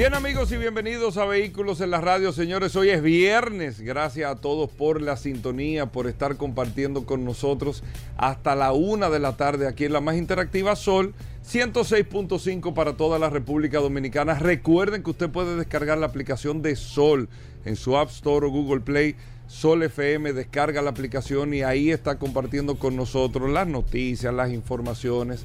Bien amigos y bienvenidos a Vehículos en la Radio, señores. Hoy es viernes. Gracias a todos por la sintonía, por estar compartiendo con nosotros hasta la una de la tarde aquí en la más interactiva Sol 106.5 para toda la República Dominicana. Recuerden que usted puede descargar la aplicación de Sol en su App Store o Google Play. Sol FM, descarga la aplicación y ahí está compartiendo con nosotros las noticias, las informaciones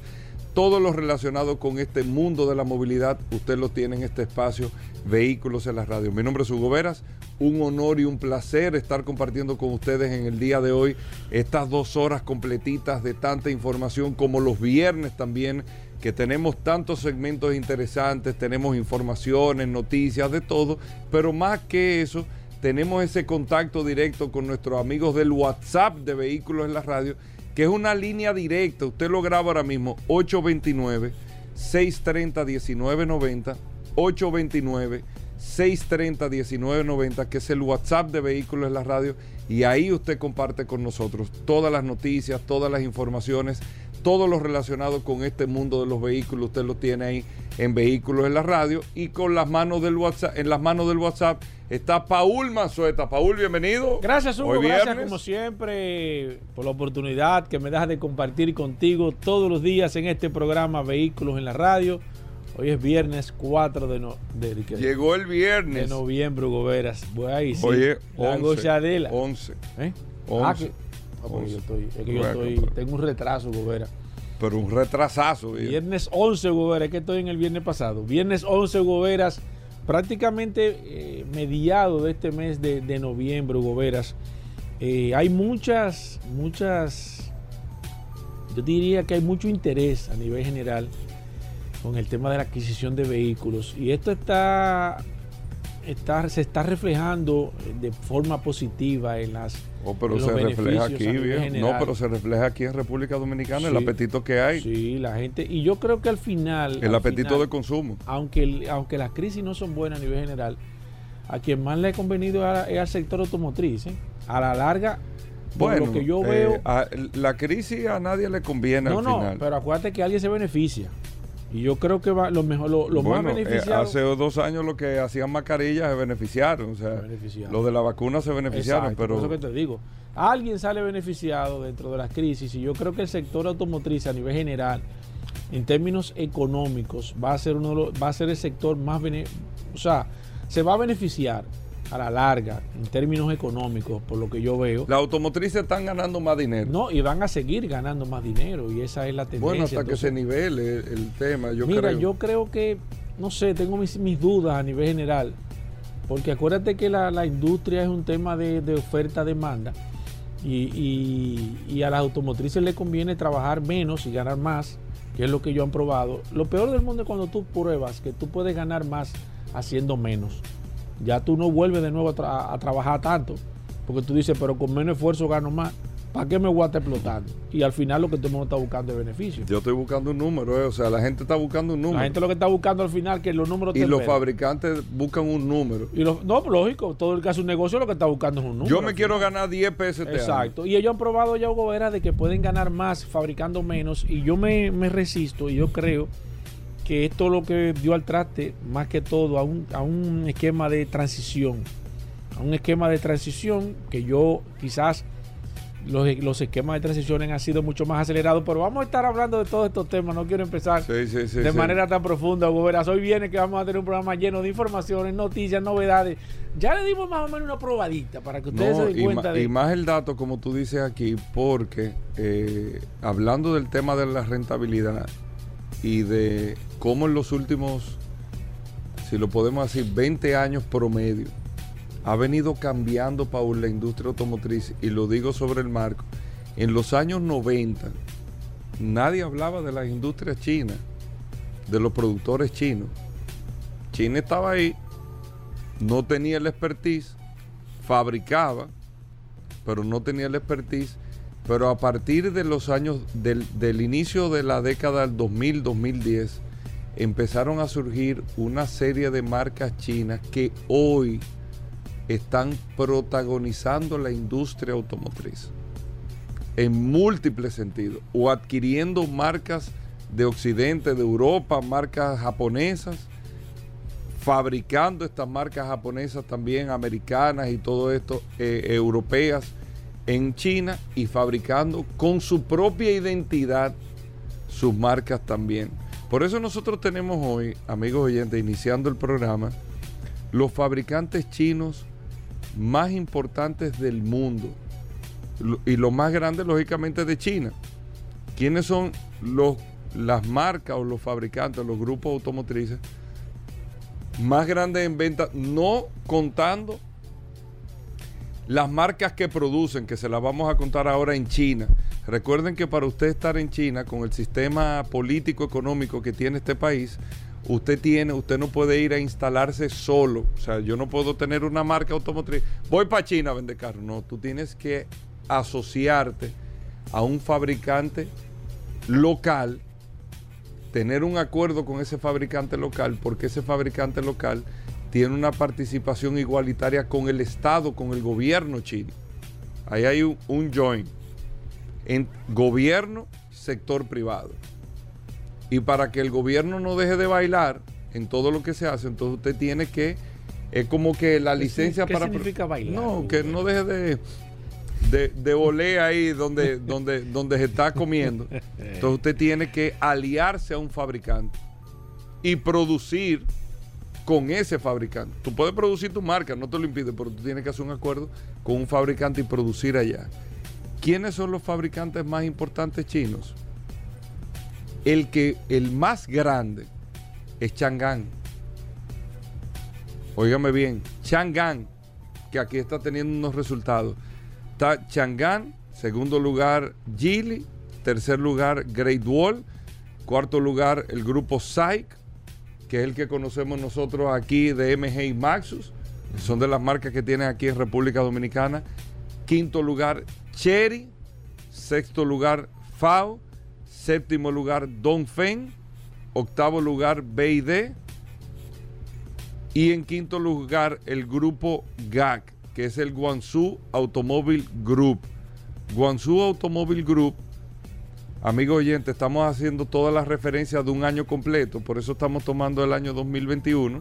todo lo relacionado con este mundo de la movilidad, usted lo tiene en este espacio, Vehículos en la Radio. Mi nombre es Hugo Veras, un honor y un placer estar compartiendo con ustedes en el día de hoy estas dos horas completitas de tanta información como los viernes también, que tenemos tantos segmentos interesantes, tenemos informaciones, noticias, de todo, pero más que eso, tenemos ese contacto directo con nuestros amigos del WhatsApp de Vehículos en la Radio que es una línea directa. Usted lo graba ahora mismo, 829-630-1990, 829-630-1990, que es el WhatsApp de Vehículos en la Radio, y ahí usted comparte con nosotros todas las noticias, todas las informaciones, todo lo relacionado con este mundo de los vehículos, usted lo tiene ahí en Vehículos en la Radio, y con las manos del WhatsApp, en las manos del WhatsApp Está Paul Manzueta. Paul, bienvenido. Gracias, Hugo. gracias, como siempre, por la oportunidad que me das de compartir contigo todos los días en este programa Vehículos en la Radio. Hoy es viernes 4 de, no, Llegó el viernes. De noviembre, Hugo Veras. Voy ahí, sí. Oye, 11. 11. ¿Eh? 11. Ah, ah, yo estoy, es que yo estoy, tengo un retraso, Hugo Veras. Pero un retrasazo. Viernes 11, Hugo Veras. Es que estoy en el viernes pasado. Viernes 11, Hugo Veras prácticamente eh, mediado de este mes de, noviembre, Hugo Veras, eh, hay muchas, muchas, yo diría que hay mucho interés a nivel general con el tema de la adquisición de vehículos y esto está, está se está reflejando de forma positiva en las Oh, pero se refleja aquí, bien. No, pero se refleja aquí en República Dominicana el apetito que hay. Sí, la gente. Y yo creo que al final. El apetito de consumo. Aunque, aunque las crisis no son buenas a nivel general, a quien más le ha convenido es al sector automotriz. ¿eh? A la larga, bueno, lo que yo veo. Eh, la crisis a nadie le conviene no, al final. No, pero acuérdate que alguien se beneficia. Y yo creo que va, lo mejor, lo, más eh, beneficiado. hace dos años lo que hacían mascarillas se beneficiaron. O sea, lo de la vacuna se beneficiaron. pero eso que te digo. Alguien sale beneficiado dentro de las crisis y yo creo que el sector automotriz a nivel general, en términos económicos, va a ser uno va a ser el sector más o sea, se va a beneficiar a la larga, en términos económicos, por lo que yo veo. Las automotrices están ganando más dinero. No, y van a seguir ganando más dinero, y esa es la tendencia. Bueno, hasta que se nivele el, tema, yo mira, creo. yo creo que, no sé, tengo mis, dudas a nivel general, porque acuérdate que la, industria es un tema de, oferta-demanda, y, y, a las automotrices les conviene trabajar menos y ganar más, que es lo que yo han probado. Lo peor del mundo es cuando tú pruebas que tú puedes ganar más haciendo menos ya tú no vuelves de nuevo a, trabajar tanto, porque tú dices, pero con menos esfuerzo gano más. ¿Para qué me voy a estar explotando? Y al final lo que todo el mundo está buscando es beneficio. Yo estoy buscando un número, eh, o sea, la gente está buscando un número. La gente lo que está buscando al final que los números Y los fabricantes buscan un número. Y no, lógico, todo el que hace un negocio lo que está buscando es un número. Yo me quiero ganar 10 pesos. Este Exacto. Y ellos han probado ya, Hugo Vera, de que pueden ganar más fabricando menos. Y yo me, me resisto y yo creo que esto lo que dio al traste, más que todo, a un, a un esquema de transición. A un esquema de transición que yo quizás los, esquemas de transición han sido mucho más acelerados, pero vamos a estar hablando de todos estos temas. No quiero empezar de manera tan profunda, Hugo Hoy viene que vamos a tener un programa lleno de informaciones, noticias, novedades. Ya le dimos más o menos una probadita para que ustedes se den cuenta de. Y más el dato, como tú dices aquí, porque eh, hablando del tema de la rentabilidad, y de cómo en los últimos, si lo podemos decir, 20 años promedio, ha venido cambiando, Paul, la industria automotriz, y lo digo sobre el marco. En los años 90, nadie hablaba de las industrias chinas, de los productores chinos. China estaba ahí, no tenía el expertise, fabricaba, pero no tenía la expertise. Pero a partir de los años, del, del inicio de la década del 2000-2010, empezaron a surgir una serie de marcas chinas que hoy están protagonizando la industria automotriz en múltiples sentidos o adquiriendo marcas de Occidente, de Europa, marcas japonesas, fabricando estas marcas japonesas también, americanas y todo esto, eh, europeas en China y fabricando con su propia identidad sus marcas también. Por eso nosotros tenemos hoy, amigos oyentes, iniciando el programa, los fabricantes chinos más importantes del mundo y los más grandes lógicamente de China. ¿Quiénes son los, las marcas o los fabricantes, los grupos automotrices más grandes en venta? No contando las marcas que producen, que se las vamos a contar ahora en China. Recuerden que para usted estar en China con el sistema político económico que tiene este país, usted tiene, usted no puede ir a instalarse solo. O sea, yo no puedo tener una marca automotriz. Voy para China a vender carros. No, tú tienes que asociarte a un fabricante local, tener un acuerdo con ese fabricante local, porque ese fabricante local tiene una participación igualitaria con el Estado, con el gobierno chino. Ahí hay un, un joint en gobierno, sector privado. Y para que el gobierno no deje de bailar en todo lo que se hace, entonces usted tiene que, es como que la licencia ¿Qué para... significa bailar? No, que no deje de, de, de ahí donde, donde, donde se está comiendo. Entonces usted tiene que aliarse a un fabricante y producir con ese fabricante. Tú puedes producir tu marca, no te lo impide, pero tú tienes que hacer un acuerdo con un fabricante y producir allá. ¿Quiénes son los fabricantes más importantes chinos? El que el más grande es Chang'an. Óigame bien, Chang'an, que aquí está teniendo unos resultados. Está Chang'an, segundo lugar Geely, tercer lugar Great Wall, cuarto lugar el grupo SAIC, que es el que conocemos nosotros aquí de MG y Maxus, son de las marcas que tienen aquí en República Dominicana. Quinto lugar Cherry, sexto lugar FAO, séptimo lugar Dongfeng, octavo lugar BID y en quinto lugar el grupo GAC, que es el Guangzhou Automobile Group. Guangzhou Automobile Group, amigos oyentes, estamos haciendo todas las referencias de un año completo, por eso estamos tomando el año 2021.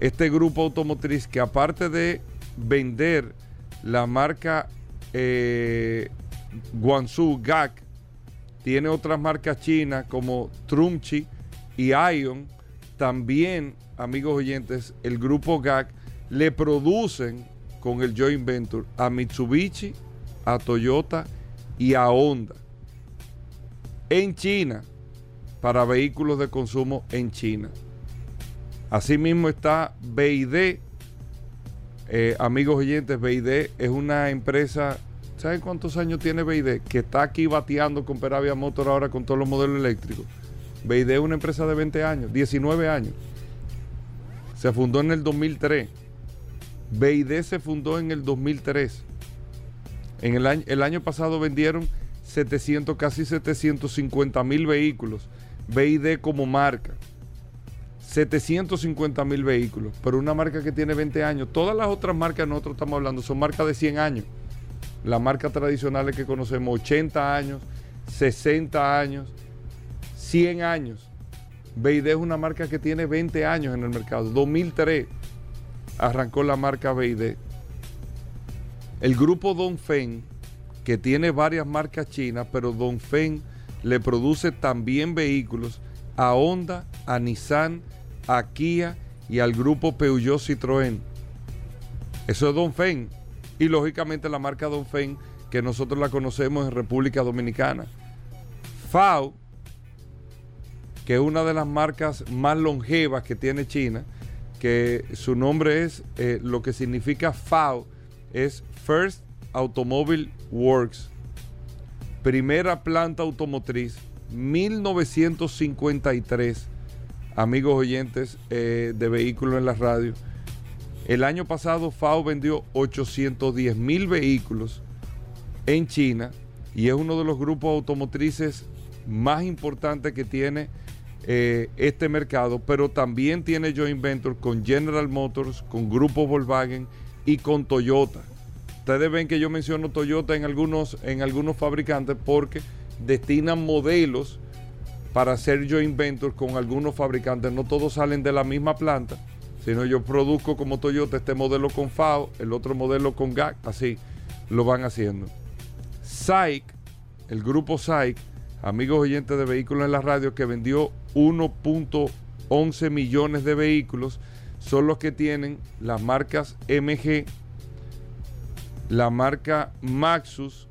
Este grupo automotriz que aparte de vender la marca eh, Guangzhou GAC, tiene otras marcas chinas como Trumchi y Ion. También, amigos oyentes, el grupo GAC le producen con el joint venture a Mitsubishi, a Toyota y a Honda. En China, para vehículos de consumo en China. Asimismo está BID. Eh, amigos oyentes, BID es una empresa ¿Saben cuántos años tiene BID? Que está aquí bateando con Peravia Motor ahora con todos los modelos eléctricos. BID es una empresa de 20 años, 19 años. Se fundó en el 2003. BID se fundó en el 2003. En el año, el año pasado vendieron 700, casi 750 mil vehículos. BID como marca. 750 mil vehículos, pero una marca que tiene 20 años. Todas las otras marcas nosotros estamos hablando son marcas de 100 años las marcas tradicionales que conocemos, 80 años, 60 años, 100 años. BID es una marca que tiene 20 años en el mercado. 2003 arrancó la marca BID. El grupo Dongfeng, que tiene varias marcas chinas, pero Dongfeng le produce también vehículos a Honda, a Nissan, a Kia y al grupo Peugeot Citroën. Eso es Dongfeng y lógicamente la marca Dongfeng que nosotros la conocemos en República Dominicana. FAO, que es una de las marcas más longevas que tiene China, que su nombre es, eh, lo que significa FAO, es First Automobile Works, primera planta automotriz, 1953, amigos oyentes eh, de vehículos en la radio El año pasado FAO vendió 810 mil vehículos en China y es uno de los grupos automotrices más importantes que tiene eh, este mercado, pero también tiene joint venture con General Motors, con Grupo Volkswagen y con Toyota. Ustedes ven que yo menciono Toyota en algunos, en algunos fabricantes porque destinan modelos para hacer joint venture con algunos fabricantes. No todos salen de la misma planta, sino yo produzco como Toyota este modelo con FAO, el otro modelo con GAC, así lo van haciendo. SAIC, el grupo SAIC, amigos oyentes de vehículos en la radio, que vendió 1.11 millones de vehículos, son los que tienen las marcas MG, la marca Maxus,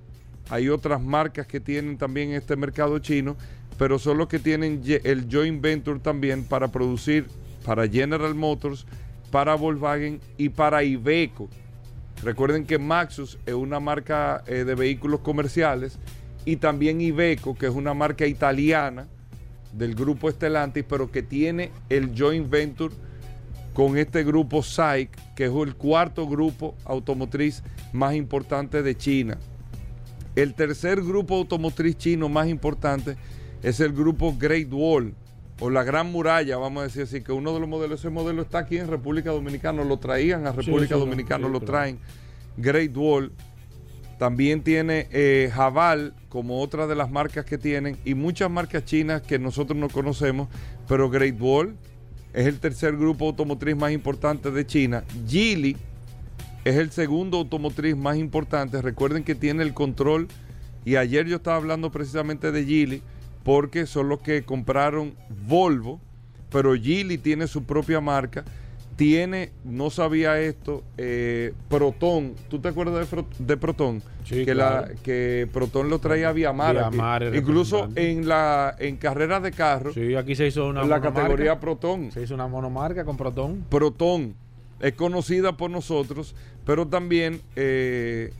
hay otras marcas que tienen también este mercado chino, pero son los que tienen el joint venture también para producir para General Motors, para Volkswagen y para Iveco. Recuerden que Maxus es una marca eh, de vehículos comerciales y también Iveco, que es una marca italiana del grupo Stellantis, pero que tiene el joint venture con este grupo SAIC, que es el cuarto grupo automotriz más importante de China. El tercer grupo automotriz chino más importante es el grupo Great Wall o la Gran Muralla, vamos a decir así, que uno de los modelos, ese modelo está aquí en República Dominicana, lo traían a República Dominicana, lo traen. Great Wall. También tiene eh, Jabal como otra de las marcas que tienen y muchas marcas chinas que nosotros no conocemos, pero Great Wall es el tercer grupo automotriz más importante de China. Geely es el segundo automotriz más importante. Recuerden que tiene el control y ayer yo estaba hablando precisamente de Geely porque son los que compraron Volvo, pero Geely tiene su propia marca. Tiene, no sabía esto, eh, Proton. ¿Tú te acuerdas de, Proton? Sí, que, la, que Proton lo traía a Viamar. Incluso en la en carreras de carro. Sí, aquí se hizo una En la categoría Proton. Se hizo una monomarca con Proton. Proton es conocida por nosotros, pero también eh,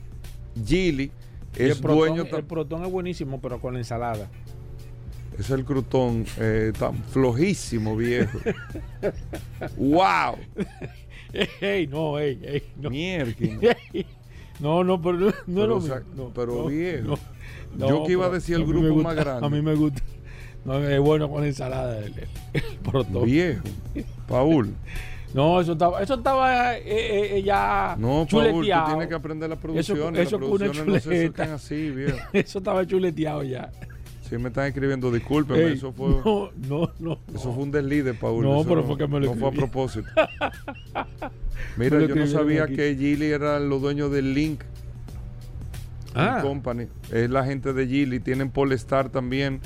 Geely es dueño. El Proton es buenísimo, pero con la ensalada. Es el crutón eh, tan flojísimo, viejo. ¡Wow! ¡Ey, no, ey, ey! No. Mierda. No, no, pero no, pero, no, pero viejo. Yo que iba a decir el grupo más grande. A mí me gusta. No, es bueno con ensalada el, el, Viejo. Paul. No, eso estaba, eso estaba eh, eh, eh ya No, Paul, tú tienes que aprender la producción. Eso, eso las producciones no se así, viejo. eso estaba chuleteado ya. Sí, me están escribiendo, disculpen, eso fue. No, no, no. Eso fue un desliz Paul. No, pero fue que me lo No fue a propósito. Mira, yo no sabía que Gili era los dueños del Link ah. Company. Es la gente de Gili. Tienen Polestar también.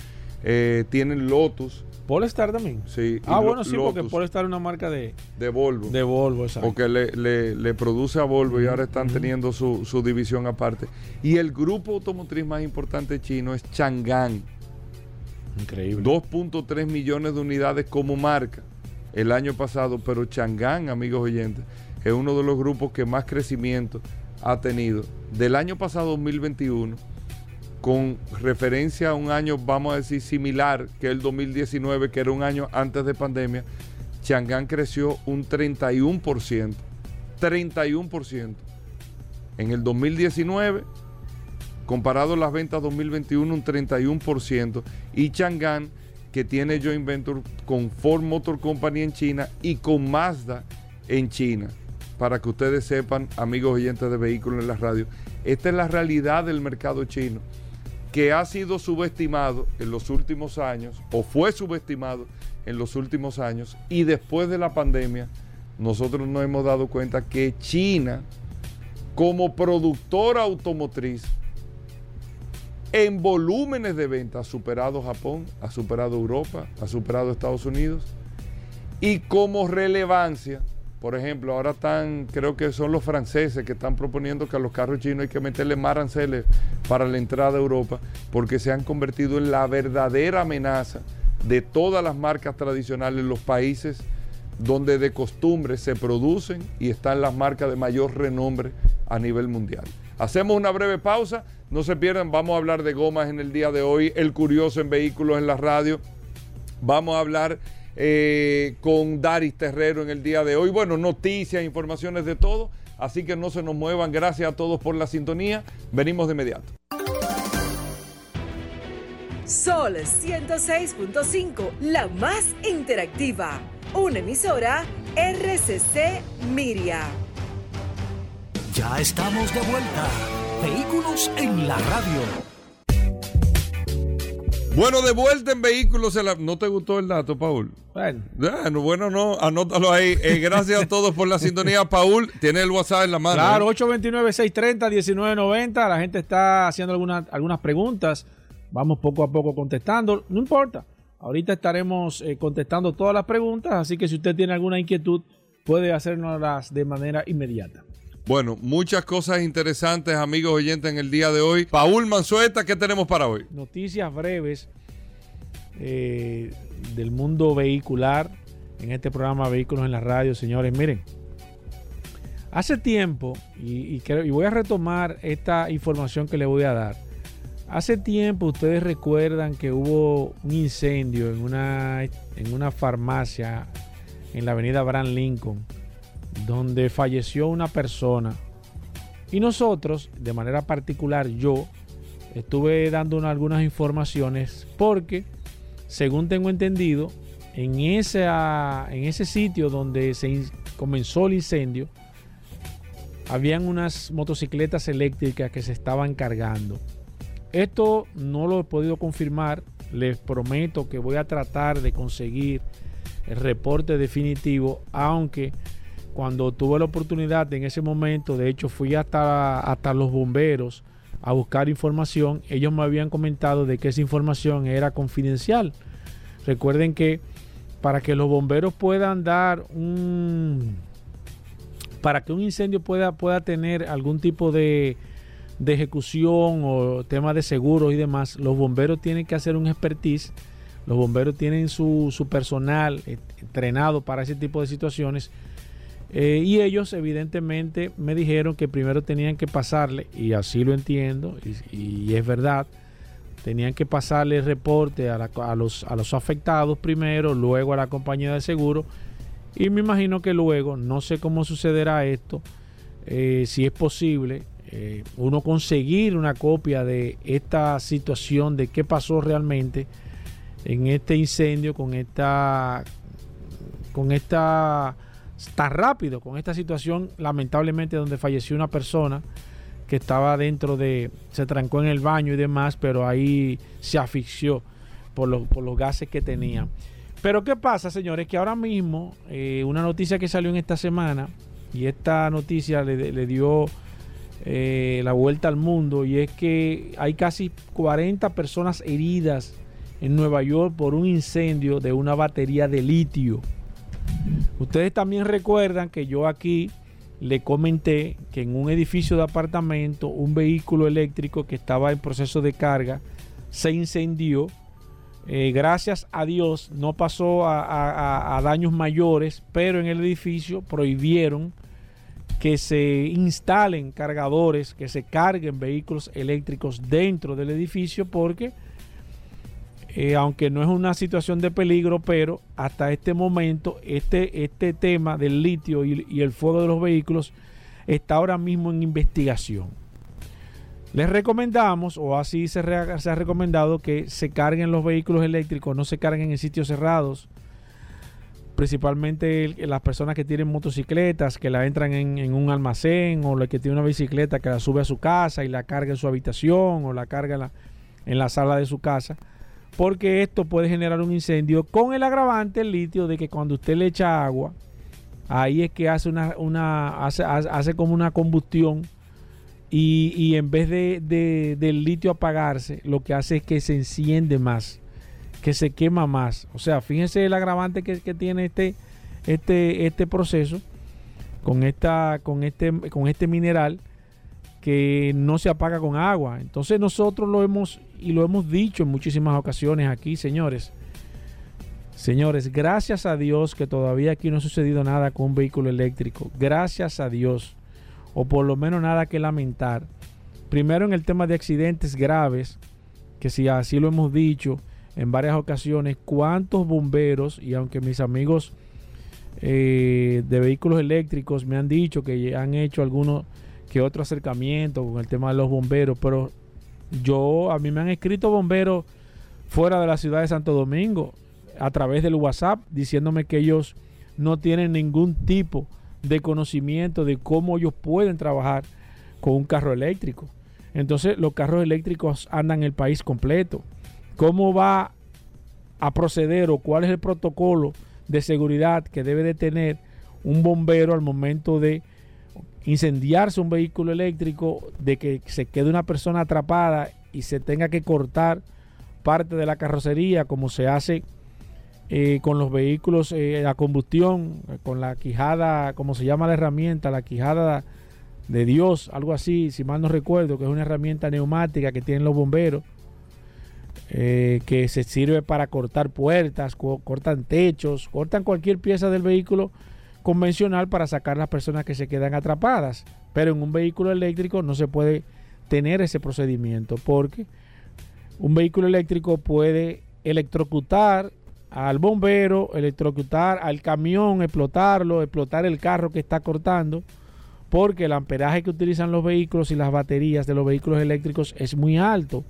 Eh, tienen Lotus. ¿Polestar también? Sí. Ah, bueno, sí, porque Polestar es una marca de... De Volvo. De Volvo, exacto. Porque le, le, produce a Volvo y ahora están teniendo su, su, división aparte. Y el grupo automotriz más importante chino es Chang'an. Increíble. 2.3 millones de unidades como marca el año pasado, pero Chang'an, amigos oyentes, es uno de los grupos que más crecimiento ha tenido. Del año pasado 2021 con referencia a un año, vamos a decir, similar que el 2019, que era un año antes de pandemia, Chang'an creció un 31%. 31%. En el 2019, comparado a las ventas 2021, un 31%. Y Chang'an, que tiene joint venture con Ford Motor Company en China y con Mazda en China. Para que ustedes sepan, amigos oyentes de vehículos en la radio, esta es la realidad del mercado chino que ha sido subestimado en los últimos años, o fue subestimado en los últimos años, y después de la pandemia, nosotros nos hemos dado cuenta que China, como productora automotriz, en volúmenes de venta ha superado Japón, ha superado Europa, ha superado Estados Unidos, y como relevancia, por ejemplo, ahora están, creo que son los franceses que están proponiendo que a los carros chinos hay que meterle más para la entrada a Europa, porque se han convertido en la verdadera amenaza de todas las marcas tradicionales en los países donde de costumbre se producen y están las marcas de mayor renombre a nivel mundial. Hacemos una breve pausa, no se pierdan, vamos a hablar de gomas en el día de hoy, el curioso en vehículos en la radio, vamos a hablar eh, con Daris Terrero en el día de hoy. Bueno, noticias, informaciones de todo. Así que no se nos muevan. Gracias a todos por la sintonía. Venimos de inmediato. Sol 106.5, la más interactiva. Una emisora RCC Miria. Ya estamos de vuelta. Vehículos en la radio. Bueno, de vuelta en vehículos. En la... ¿No te gustó el dato, Paul? Bueno. bueno, no, anótalo ahí. Eh, gracias a todos por la sintonía. Paul, tiene el WhatsApp en la mano. Claro, 829-630-1990. ¿eh? La gente está haciendo algunas, algunas preguntas. Vamos poco a poco contestando. No importa. Ahorita estaremos eh, contestando todas las preguntas. Así que si usted tiene alguna inquietud, puede hacernoslas de manera inmediata. Bueno, muchas cosas interesantes, amigos oyentes, en el día de hoy. Paul Manzueta, ¿qué tenemos para hoy? Noticias breves eh, del mundo vehicular en este programa Vehículos en la Radio, señores. Miren, hace tiempo, y, y voy a retomar esta información que le voy a dar. Hace tiempo ustedes recuerdan que hubo un incendio en una, en una farmacia en la avenida Abraham Lincoln donde falleció una persona. Y nosotros, de manera particular yo, estuve dando algunas informaciones porque, según tengo entendido, en ese, en ese sitio donde se comenzó el incendio, habían unas motocicletas eléctricas que se estaban cargando. Esto no lo he podido confirmar. Les prometo que voy a tratar de conseguir el reporte definitivo, aunque cuando tuve la oportunidad en ese momento, de hecho fui hasta, hasta los bomberos a buscar información, ellos me habían comentado de que esa información era confidencial. Recuerden que para que los bomberos puedan dar un... para que un incendio pueda, pueda tener algún tipo de, de ejecución o tema de seguros y demás, los bomberos tienen que hacer un expertise. Los bomberos tienen su, su personal entrenado para ese tipo de situaciones eh, y ellos evidentemente me dijeron que primero tenían que pasarle, y así lo entiendo, y, es verdad, tenían que pasarle el reporte a, los, a los afectados primero, luego a la compañía de seguro, y me imagino que luego, no sé cómo sucederá esto, eh, si es posible, eh, uno conseguir una copia de esta situación, de qué pasó realmente en este incendio con esta... Con esta tan rápido con esta situación, lamentablemente, donde falleció una persona que estaba dentro de, se trancó en el baño y demás, pero ahí se asfixió por, los gases que tenía. Pero ¿qué pasa, señores? Que ahora mismo, eh, una noticia que salió en esta semana, y esta noticia le, dio eh, la vuelta al mundo, y es que hay casi 40 personas heridas en Nueva York por un incendio de una batería de litio. Ustedes también recuerdan que yo aquí le comenté que en un edificio de apartamento un vehículo eléctrico que estaba en proceso de carga se incendió. Eh, gracias a Dios no pasó a, daños mayores, pero en el edificio prohibieron que se instalen cargadores, que se carguen vehículos eléctricos dentro del edificio porque eh, aunque no es una situación de peligro, pero hasta este momento este, este tema del litio y, el fuego de los vehículos está ahora mismo en investigación. Les recomendamos, o así se, ha recomendado, que se carguen los vehículos eléctricos, no se carguen en sitios cerrados, principalmente las personas que tienen motocicletas, que la entran en, un almacén, o la que tiene una bicicleta que la sube a su casa y la carga en su habitación, o la carga en la sala de su casa porque esto puede generar un incendio con el agravante el litio de que cuando usted le echa agua, ahí es que hace una, una hace, hace como una combustión y, en vez de, del litio apagarse, lo que hace es que se enciende más, que se quema más. O sea, fíjense el agravante que, que tiene este, este, este proceso con, esta, con, este, con este mineral que no se apaga con agua. Entonces nosotros lo hemos y lo hemos dicho en muchísimas ocasiones aquí, señores. Señores, gracias a Dios que todavía aquí no ha sucedido nada con un vehículo eléctrico. Gracias a Dios. O por lo menos nada que lamentar. Primero en el tema de accidentes graves, que si así lo hemos dicho, en varias ocasiones cuántos bomberos, y aunque mis amigos eh, de vehículos eléctricos me han dicho que han hecho algunos que otro acercamiento con el tema de los bomberos, pero yo, a mí me han escrito bomberos fuera de la ciudad de Santo Domingo a través del WhatsApp diciéndome que ellos no tienen ningún tipo de conocimiento de cómo ellos pueden trabajar con un carro eléctrico. Entonces los carros eléctricos andan el país completo. ¿Cómo va a proceder o cuál es el protocolo de seguridad que debe de tener un bombero al momento de incendiarse un vehículo eléctrico, de que se quede una persona atrapada y se tenga que cortar parte de la carrocería como se hace eh, con los vehículos eh, a combustión, con la quijada, como se llama la herramienta, la quijada de Dios, algo así, si mal no recuerdo, que es una herramienta neumática que tienen los bomberos, eh, que se sirve para cortar puertas, cortan techos, cortan cualquier pieza del vehículo convencional para sacar las personas que se quedan atrapadas. Pero en un vehículo eléctrico no se puede tener ese procedimiento porque un vehículo eléctrico puede electrocutar al bombero, electrocutar al camión, explotarlo, explotar el carro que está cortando, porque el amperaje que utilizan los vehículos y las baterías de los vehículos eléctricos es muy alto.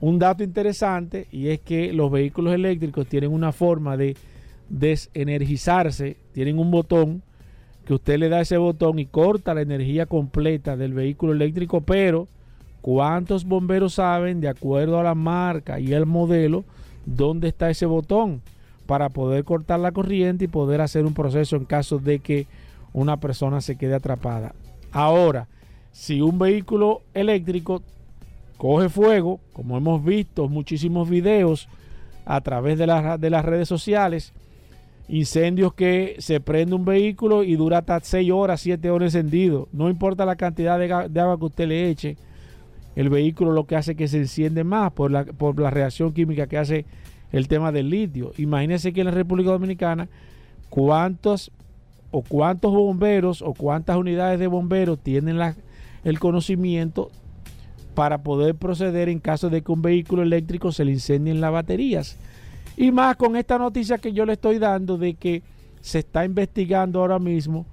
Un dato interesante y es que los vehículos eléctricos tienen una forma de desenergizarse, tienen un botón que usted le da ese botón y corta la energía completa del vehículo eléctrico, pero ¿cuántos bomberos saben, de acuerdo a la marca y el modelo, dónde está ese botón para poder cortar la corriente y poder hacer un proceso en caso de que una persona se quede atrapada? Ahora, si un vehículo eléctrico coge fuego, como hemos visto muchísimos videos a través de, de las redes sociales, incendios que se prende un vehículo y dura hasta 6 horas, 7 horas encendido. No importa la cantidad de, agua que usted le eche, el vehículo lo que hace es que se enciende más por la, por la reacción química que hace el tema del litio. Imagínense que en la República Dominicana, cuántos o cuántos bomberos o cuántas unidades de bomberos tienen el conocimiento para poder proceder en caso de que un vehículo eléctrico se le incendien las baterías. Y más con esta noticia que yo le estoy dando de que se está investigando ahora mismo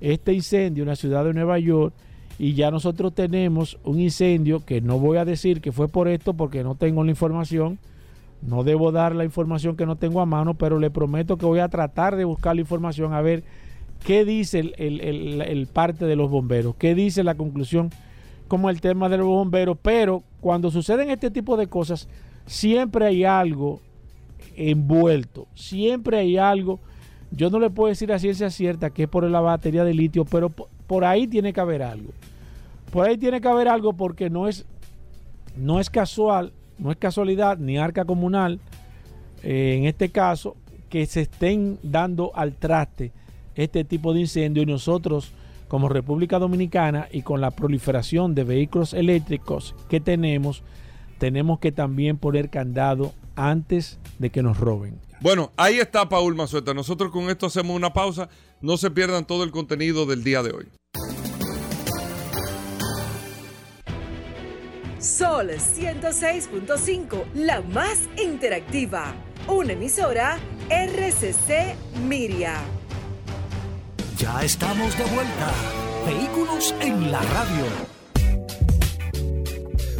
este incendio en la ciudad de Nueva York y ya nosotros tenemos un incendio que no voy a decir que fue por esto porque no tengo la información, no debo dar la información que no tengo a mano, pero le prometo que voy a tratar de buscar la información a ver qué dice el, parte de los bomberos, qué dice la conclusión como el tema de los bomberos, pero cuando suceden este tipo de cosas, siempre hay algo envuelto. Siempre hay algo, yo no le puedo decir a ciencia cierta que es por la batería de litio, pero por, ahí tiene que haber algo. Por ahí tiene que haber algo porque no es, no es casual, no es casualidad ni arca comunal, eh, en este caso, que se estén dando al traste este tipo de incendio y nosotros como República Dominicana y con la proliferación de vehículos eléctricos que tenemos, tenemos que también poner candado antes de que nos roben. Bueno, ahí está Paul Mazueta. Nosotros con esto hacemos una pausa. No se pierdan todo el contenido del día de hoy. Sol 106.5, la más interactiva. Una emisora RCC Miria. Ya estamos de vuelta. Vehículos en la radio.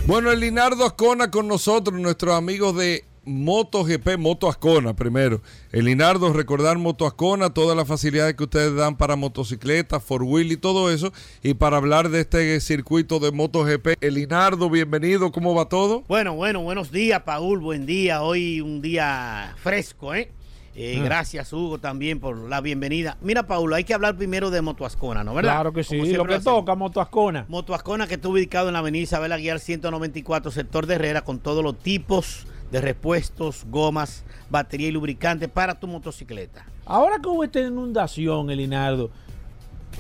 Bueno, el Linardo Ascona con nosotros, nuestros amigos de MotoGP, Moto Ascona primero. El Linardo, recordar Moto Ascona, todas las facilidades que ustedes dan para motocicletas, four wheel y todo eso. Y para hablar de este circuito de MotoGP, el Linardo, bienvenido, ¿cómo va todo? Bueno, bueno, buenos días, Paul, buen día. Hoy un día fresco, ¿eh? eh ah. Gracias, Hugo, también por la bienvenida. Mira, Paulo, hay que hablar primero de Motoascona, ¿no? ¿Verdad? Claro que sí, lo que toca, Motoascona. Motoascona, que está ubicado en la avenida Isabel Aguiar 194, sector de Herrera, con todos los tipos de repuestos, gomas, batería y lubricante para tu motocicleta. Ahora que hubo esta inundación, Elinardo,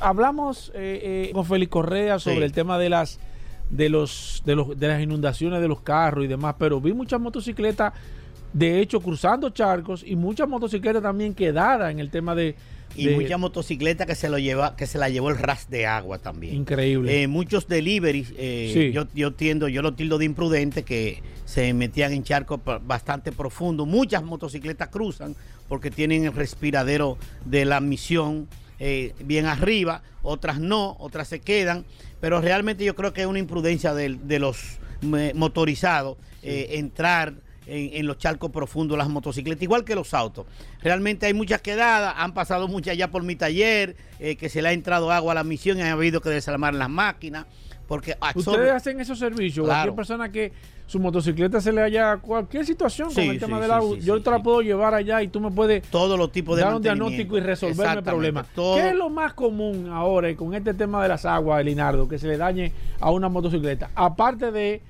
hablamos eh, eh, con Félix Correa sobre el tema de las de los, de los de las inundaciones de los carros y demás, pero vi muchas motocicletas de hecho cruzando charcos y muchas motocicletas también quedadas en el tema de, Y de- muchas motocicletas que se lo lleva, que se la llevó el ras de agua también. Increíble. Eh, muchos deliveries, eh, Sí. yo, yo tiendo, yo lo tildo de imprudente que se metían en charcos bastante profundos. Muchas motocicletas cruzan porque tienen el respiradero de la misión eh, bien arriba, otras no, otras se quedan, pero realmente yo creo que es una imprudencia de, los motorizados entrar en, en los charcos profundos las motocicletas, igual que los autos. Realmente hay muchas quedadas, han pasado muchas ya por mi taller, eh, que se le ha entrado agua a la misión y ha habido que desarmar las máquinas, porque absorbe- Ustedes hacen esos servicios. Claro. Cualquier persona que su motocicleta se le haya cualquier situación con Sí, el tema del sí, agua, yo te la puedo llevar allá y tú me puedes todos los tipos de dar un diagnóstico y resolverme el problema. todo- ¿Qué es lo más común ahora con este tema de las aguas, Elinardo, que se le dañe a una motocicleta? Aparte de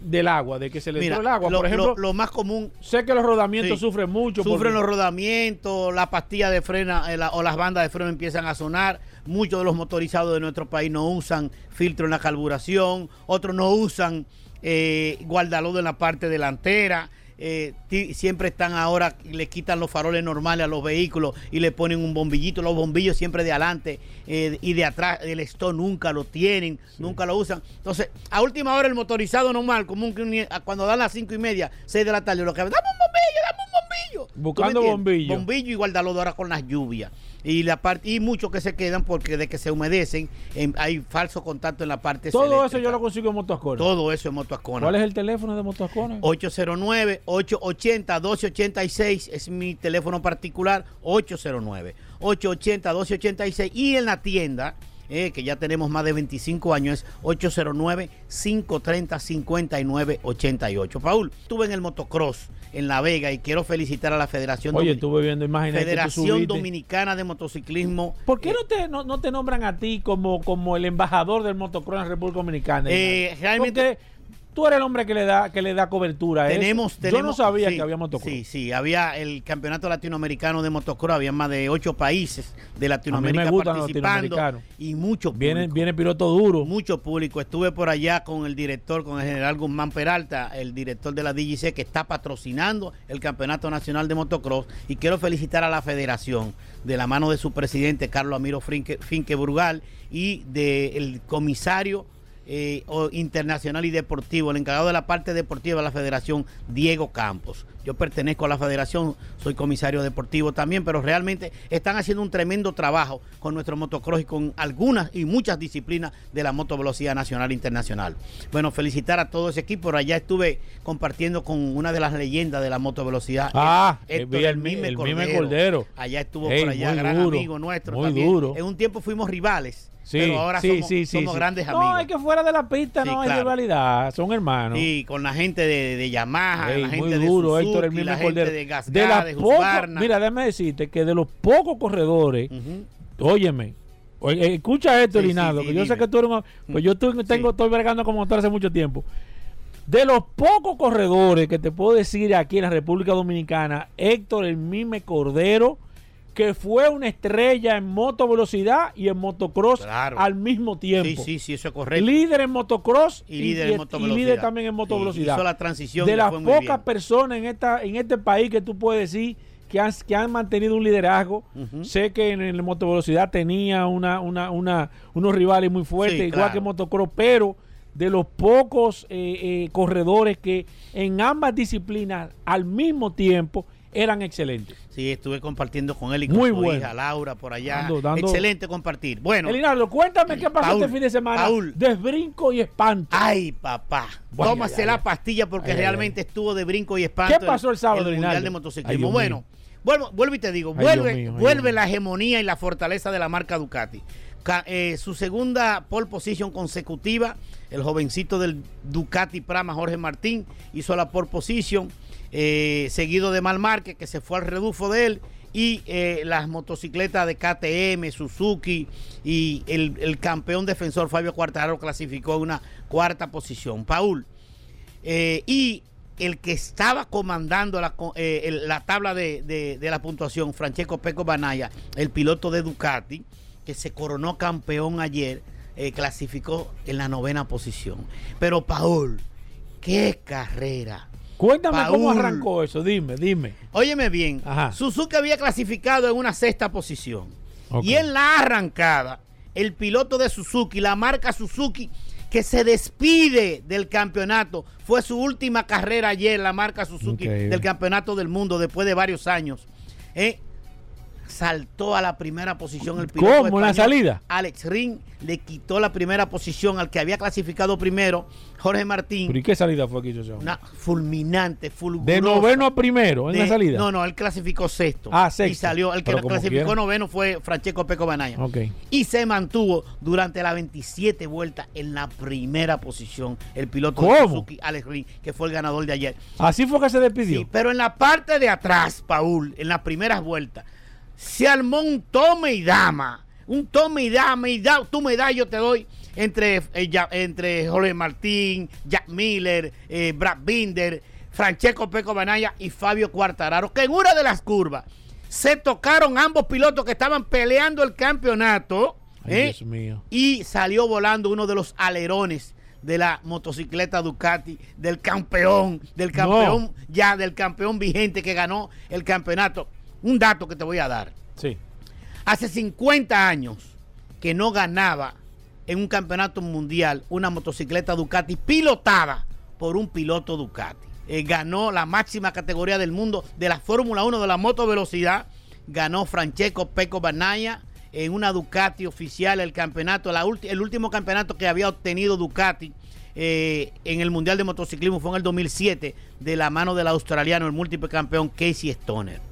del agua, de que se le Mira, entró el agua. lo, Por ejemplo, lo- lo más común sé que los rodamientos Sí. sufren mucho. Sufren los rodamientos, la pastilla de freno eh, la- o las bandas de freno empiezan a sonar. Muchos de los motorizados de nuestro país no usan filtro en la carburación, otros no usan eh, guardalodo en la parte delantera. Eh, siempre están ahora, le quitan los faroles normales a los vehículos y le ponen un bombillito. Los bombillos siempre de adelante eh, y de atrás, el stop nunca lo tienen, nunca lo usan. Entonces, a última hora, el motorizado normal, que un- cuando dan las cinco y media, seis de la tarde, lo que dame un bombillo, dame un bombillo. ¿Tú me Buscando bombillo. Bombillo y guardalodo ahora con las lluvias. Y la parte y muchos que se quedan porque de que se humedecen em, hay falso contacto en la parte Todo eso yo lo consigo en Motoascona. Todo eso en Motoascona. ¿Cuál es el teléfono de Motoascona? 809-880-1286 es mi teléfono particular, 809-880-1286 y en la tienda, eh, que ya tenemos más de 25 años, es 809-530-5988. Paul, estuve en el motocross en La Vega y quiero felicitar a la Federación, Oye, Domin- estuve viendo imágenes que tú Federación. Dominicana de Motociclismo. ¿Por qué no te, no, no te nombran a ti como, como el embajador del motocross en la República Dominicana? Eh, realmente- Porque tú eres el hombre que le da, que le da cobertura a eso. Tenemos, Yo tenemos, no sabía sí, que había motocross. Sí, sí, había el campeonato latinoamericano de motocross, había más de ocho países de A Latinoamérica mí me gustan los participando latinoamericanos. y mucho Viene, público. viene piloto duro. Mucho público. Estuve por allá con el director, con el general Guzmán Peralta, el director de la DGC, que está patrocinando el Campeonato Nacional de Motocross. Y quiero felicitar a la federación, de la mano de su presidente, Carlos Amiro Finque Brugal, y del comisario eh, internacional y deportivo, el encargado de la parte deportiva de la federación, Diego Campos. Yo pertenezco a la federación, soy comisario deportivo también, pero realmente están haciendo un tremendo trabajo con nuestro motocross y con algunas y muchas disciplinas de la motovelocidad nacional e internacional. Bueno, felicitar a todo ese equipo. Allá estuve compartiendo con una de las leyendas de la motovelocidad. Ah, Héctor vi el Mi- el Mime Cordero. Allá estuvo Ey, por allá, gran duro, amigo nuestro muy también. duro. En un tiempo fuimos rivales, Sí, pero ahora sí, somos, sí, sí, somos sí. grandes No, amigos. es que fuera de la pista Sí, no hay claro. rivalidad, son hermanos. Y con la gente de, de Yamaha, Ey, la muy gente de duro, Suzuki, Héctor el la mismo gente Cordero. de Gasgá, de, de, las pocas- Husqvarna. mira, déjame decirte que de los pocos corredores, Ujú. óyeme, oye, escucha esto, sí, que yo sé que tú eres un, pues yo estoy, tengo, Sí. estoy bregando como motor hace mucho tiempo. De los pocos corredores que te puedo decir aquí en la República Dominicana, Héctor el Mime Cordero, que fue una estrella en motovelocidad y en motocross Claro. al mismo tiempo. Sí, sí, sí, eso es correcto. Líder en motocross Y líder en y motovelocidad. líder también en motovelocidad. Sí, hizo la transición de y las pocas personas en esta en este país que tú puedes decir que han, que han mantenido un liderazgo. Sé que en el motovelocidad tenía una, una, una, unos rivales muy fuertes, Sí, igual claro. que en motocross, pero de los pocos eh, eh, corredores que en ambas disciplinas al mismo tiempo eran excelentes. Sí, estuve compartiendo con él y con Muy su bueno. hija Laura por allá. Dando- dando- Excelente compartir. Bueno, Elinardo, cuéntame qué pasó Paul, este fin de semana. Paul. Desbrinco y espanto. ay, papá, tómase la pastilla porque Ay, ay, realmente estuvo de brinco y espanto. ¿Qué pasó el sábado, el Mundial de Motociclismo. Bueno, vuelvo, vuelvo y te digo, vuelve, mío, la hegemonía y la fortaleza de la marca Ducati. Ca- eh, su segunda pole position consecutiva, el jovencito del Ducati Prama, Jorge Martín, hizo la pole position, eh, seguido de Malmarque, que se fue al redufo de él, y eh, las motocicletas de KTM, Suzuki y el, campeón defensor Fabio Quartararo clasificó en una cuarta posición. Paul, eh, y el que estaba comandando la, la tabla de, de- la puntuación, Francesco Peco Banaya, el piloto de Ducati, que se coronó campeón ayer, clasificó en la novena posición. Pero Paul, qué carrera. Cuéntame cómo arrancó eso, dime, dime. Óyeme bien, Ajá. Suzuki había clasificado en una sexta posición. Y en la arrancada, el piloto de Suzuki, la marca Suzuki, que se despide del campeonato, fue su última carrera ayer, la marca Suzuki del campeonato del mundo, después de varios años. Eh, saltó a la primera posición el piloto. ¿Cómo? ¿En la salida? Alex Ring le quitó la primera posición al que había clasificado primero, Jorge Martín. ¿Pero y qué salida fue ese hombre? Una fulminante, fulgurosa. De noveno a primero en De- la salida. No, no, él clasificó sexto. Ah, sexto. Y salió, el que como clasificó quiera. noveno fue Francesco Peco Banaya. Ok. Y se mantuvo durante las 27 vueltas en la primera posición. El piloto de. Suzuki, Alex Ring, que fue el ganador de ayer. Así fue que se despidió. Sí, pero en la parte de atrás, Paul, en las primeras vueltas, se armó un tome y dama. Un tome y dama, y da, tú me das, yo te doy. Entre, eh, ya- entre Jorge Martín, Jack Miller, eh, Brad Binder, Francesco Peco Banaya y Fabio Cuartararo, que en una de las curvas se tocaron ambos pilotos que estaban peleando el campeonato. Ay, ¿eh? Dios mío. y salió volando uno de los alerones de la motocicleta Ducati del campeón, del campeón ya del campeón vigente que ganó el campeonato. Un dato que te voy a dar. Sí. Hace 50 años que no ganaba en un campeonato mundial una motocicleta Ducati pilotada por un piloto Ducati. Eh, ganó la máxima categoría del mundo de la Fórmula 1 de la motovelocidad. Ganó Francesco Peco Banaya en una Ducati oficial el campeonato, la el último campeonato que había obtenido Ducati eh, en el Mundial de Motociclismo fue en el 2007 de la mano del australiano, el múltiple campeón Casey Stoner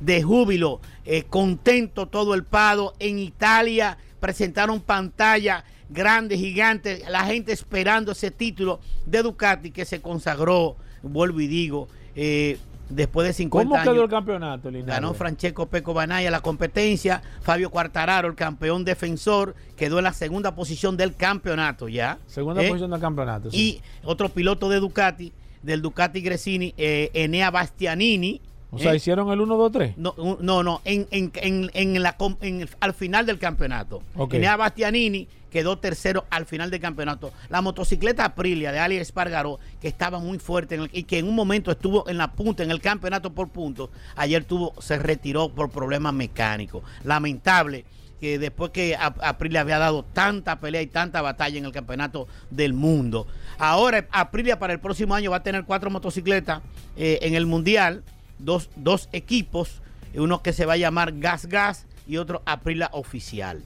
de júbilo, eh, contento todo el Pado. En Italia presentaron pantalla grande, gigante, la gente esperando ese título de Ducati que se consagró, vuelvo y digo, eh, después de 50 ¿Cómo quedó años. el campeonato, Linaldo? Ganó Francesco Peco Banaya la competencia. Fabio Quartararo, el campeón defensor, quedó en la segunda posición del campeonato ya. Segunda ¿eh? posición del campeonato. sí. Y otro piloto de Ducati, del Ducati Gresini, eh, Enea Bastianini. O sea, ¿eh? hicieron el 1-2-3. No, un- no, no, en, en, en, en la, en el- al final del campeonato. Ok. Enea Bastianini quedó tercero al final del campeonato. La motocicleta Aprilia de Ali Espargaró, que estaba muy fuerte en el- y que en un momento estuvo en la punta, en el campeonato por puntos, ayer tuvo, se retiró por problemas mecánicos. Lamentable que después que Aprilia había dado tanta pelea y tanta batalla en el campeonato del mundo. Ahora Aprilia para el próximo año va a tener cuatro motocicletas eh, en el mundial, dos, dos equipos, uno que se va a llamar Gas Gas y otro Aprilia Oficial.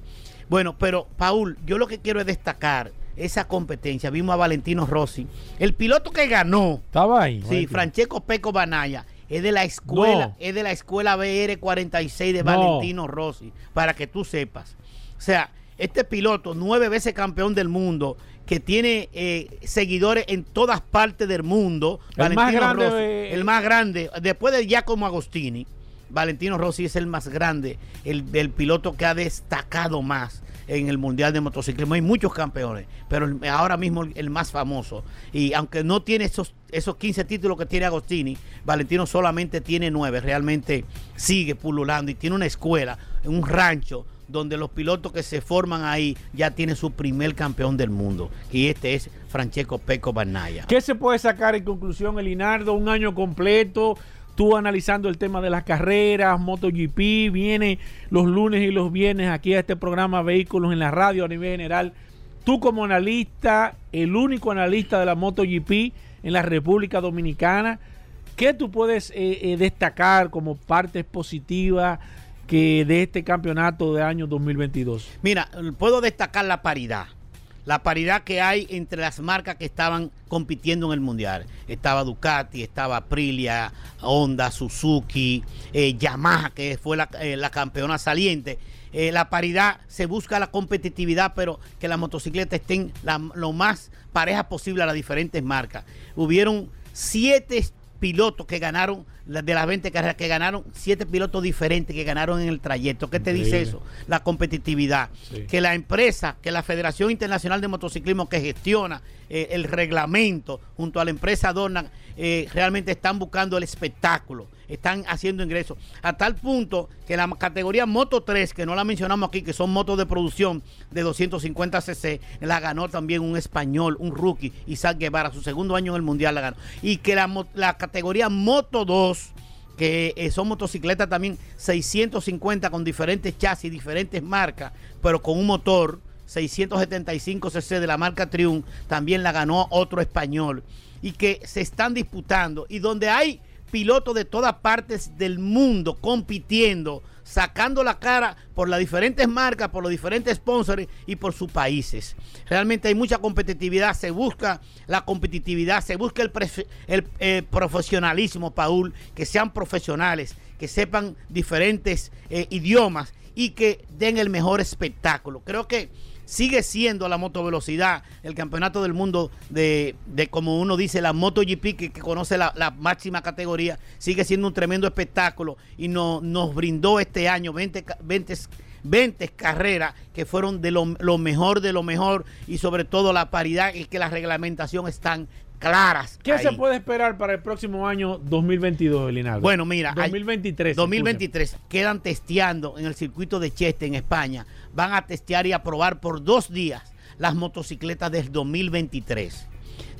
Bueno, pero Paul, yo lo que quiero es destacar esa competencia. Vimos a Valentino Rossi, el piloto que ganó, Estaba ahí. sí. Francesco Peco Banaya, es de la escuela, No. es de la escuela BR46 de No. Valentino Rossi, para que tú sepas. O sea, este piloto, nueve veces campeón del mundo, que tiene eh, seguidores en todas partes del mundo. El más grande de- el más grande, después de Giacomo Agostini, Valentino Rossi es el más grande, el, el piloto que ha destacado más en el Mundial de Motociclismo. Hay muchos campeones, pero el- ahora mismo el, el más famoso. Y aunque no tiene esos, esos 15 títulos que tiene Agostini, Valentino solamente tiene 9. Realmente sigue pululando y tiene una escuela, un rancho, donde los pilotos que se forman ahí ya tienen su primer campeón del mundo. Y este es Francesco Peco Banaya. ¿Qué se puede sacar en conclusión, Elinardo? Un año completo, tú analizando el tema de las carreras, MotoGP, viene los lunes y los viernes aquí a este programa Vehículos en la Radio a nivel general. Tú como analista, el único analista de la MotoGP en la República Dominicana, ¿qué tú puedes eh, eh, destacar como partes positivas que de este campeonato de año 2022? Mira, puedo destacar la paridad. La paridad que hay entre las marcas que estaban compitiendo en el mundial. Estaba Ducati, estaba Aprilia, Honda, Suzuki, eh, Yamaha, que fue la, eh, la campeona saliente. Eh, la paridad se busca la competitividad, pero que las motocicletas estén la- lo más parejas posible a las diferentes marcas. Hubieron siete pilotos que ganaron de las 20 carreras que ganaron, siete pilotos diferentes que ganaron en el trayecto. ¿Qué te dice eso? La competitividad. Que la empresa, que la Federación Internacional de Motociclismo que gestiona eh, el reglamento junto a la empresa Dorna, eh, realmente están buscando el espectáculo, están haciendo ingresos. A tal punto que la categoría Moto 3, que no la mencionamos aquí, que son motos de producción de 250 cc, la ganó también un español, un rookie, Isaac Guevara, su segundo año en el Mundial la ganó. Y que la, la categoría Moto 2 que eh, son motocicletas también 650 con diferentes chasis, diferentes marcas, pero con un motor 675 cc de la marca Triumph, también la ganó otro español, y que se están disputando, y donde hay pilotos de todas partes del mundo compitiendo, sacando la cara por las diferentes marcas, por los diferentes sponsors y por sus países. Realmente hay mucha competitividad, se busca la competitividad, se busca el, eh, profesionalismo, Paul, que sean profesionales, que sepan diferentes eh, idiomas y que den el mejor espectáculo. Creo que sigue siendo la motovelocidad, el campeonato del mundo de, como uno dice, la MotoGP, que, que conoce la, máxima categoría, sigue siendo un tremendo espectáculo y no, nos brindó este año 20, 20, carreras que fueron de lo, lo, mejor de lo mejor y sobre todo la paridad y que la reglamentación están claras. ¿Qué se puede esperar para el próximo año 2022, Linaldo? Bueno, mira, 2023. 2023 quedan testeando en el circuito de Cheste en España. Van a testear y a probar por dos días las motocicletas del 2023.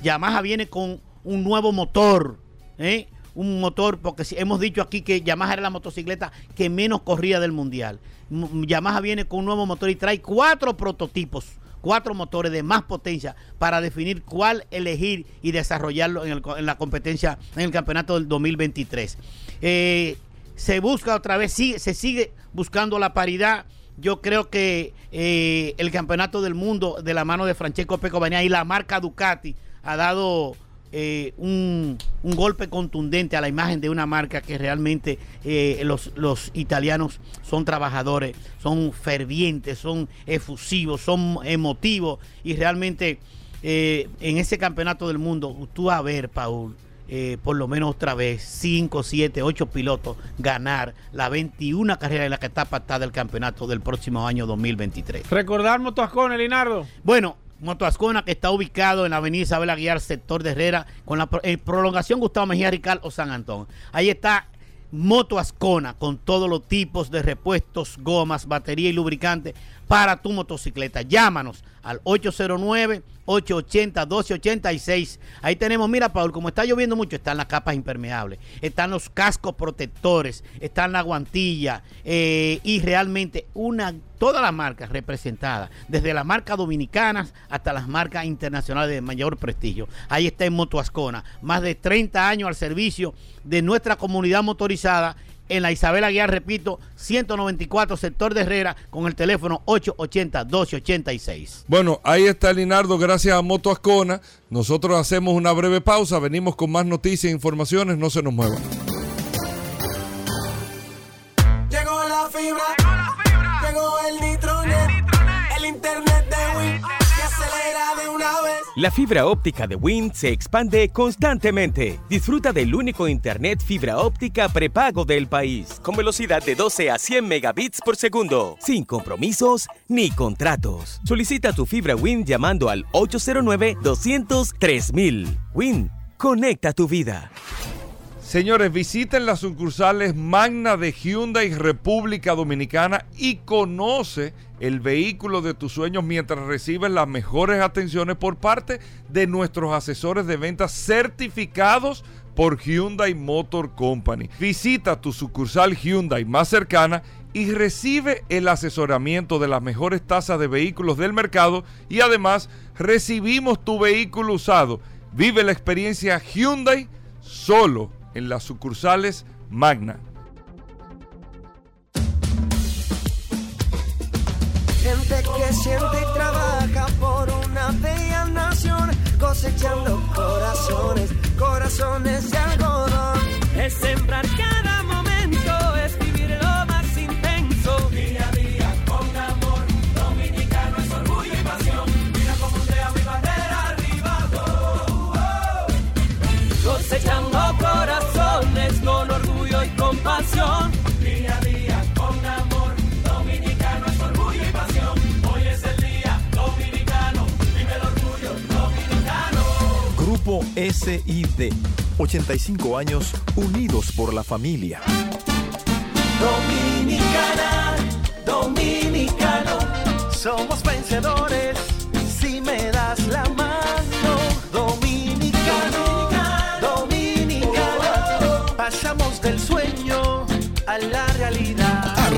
Yamaha viene con un nuevo motor, ¿eh? un motor, porque hemos dicho aquí que Yamaha era la motocicleta que menos corría del mundial. Yamaha viene con un nuevo motor y trae cuatro prototipos cuatro motores de más potencia para definir cuál elegir y desarrollarlo en, la competencia en el campeonato del 2023. Eh, se busca otra vez, se sigue buscando la paridad. Yo creo que eh, el campeonato del mundo de la mano de Francesco Pecovania y la marca Ducati ha dado eh, un, golpe contundente a la imagen de una marca que realmente eh, los, los, italianos son trabajadores, son fervientes, son efusivos, son emotivos y realmente eh, en ese campeonato del mundo, tú a ver, Paul, por lo menos otra vez 5, 7, 8 pilotos ganar la 21 carrera en la que está pactada el campeonato del próximo año 2023. Recordar Motoascone, Linardo. Bueno, Motoascona, que está ubicado en la avenida Isabel Aguiar, sector de Herrera, con la prolongación Gustavo Mejía Rical o San Antón. Ahí está Moto Ascona con todos los tipos de repuestos, gomas, batería y lubricante para tu motocicleta. Llámanos al 809-880-1286. Ahí tenemos, mira Paul, como está lloviendo mucho, están las capas impermeables, están los cascos protectores, están la guantilla eh, y realmente una todas las marcas representadas, desde las marcas dominicanas hasta las marcas internacionales de mayor prestigio. Ahí está en Moto Ascona, más de 30 años al servicio de nuestra comunidad motorizada en la Isabel Aguiar, repito, 194, sector de Herrera, con el teléfono 880-1286. Bueno, ahí está Linardo, gracias a Moto Ascona. Nosotros hacemos una breve pausa, venimos con más noticias e informaciones, no se nos muevan. Llegó la fibra, llegó, la fibra. llegó el nitronet, el internet de Win, que acelera de una vez. La fibra óptica de Wind se expande constantemente. Disfruta del único internet fibra óptica prepago del país, con velocidad de 12 a 100 megabits por segundo, sin compromisos ni contratos. Solicita tu fibra Wind llamando al 809 203 Wind, conecta tu vida. Señores, visiten las sucursales Magna de Hyundai República Dominicana y conoce el vehículo de tus sueños mientras recibes las mejores atenciones por parte de nuestros asesores de ventas certificados por Hyundai Motor Company. Visita tu sucursal Hyundai más cercana y recibe el asesoramiento de las mejores tasas de vehículos del mercado y además recibimos tu vehículo usado. Vive la experiencia Hyundai solo en las sucursales Magna. Gente que siente y trabaja por una bella nación, cosechando corazones, corazones de algodón. Es sembrar cada momento, es vivir lo más intenso. Día a día con amor, dominicano es orgullo y pasión. Mira cómo ondea mi bandera arriba. Cosechando corazones con orgullo con pasión. Día a día con amor, dominicano es orgullo y pasión. Hoy es el día dominicano, vive el orgullo dominicano. Grupo SID, 85 años unidos por la familia. Dominicana, dominicano, somos vencedores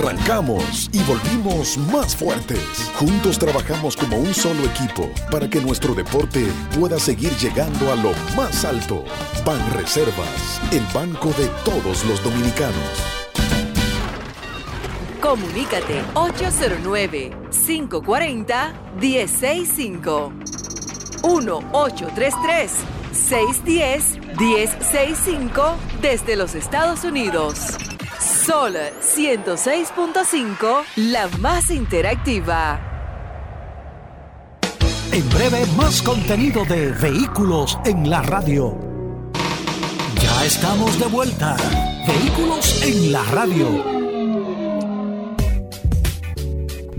Arrancamos y volvimos más fuertes. Juntos trabajamos como un solo equipo para que nuestro deporte pueda seguir llegando a lo más alto. Ban Reservas, el banco de todos los dominicanos. Comunícate 809-540-1065. 1-833-610-1065 desde los Estados Unidos. Sol 106.5, la más interactiva. En breve, más contenido de vehículos en la radio. Ya estamos de vuelta. Vehículos en la radio.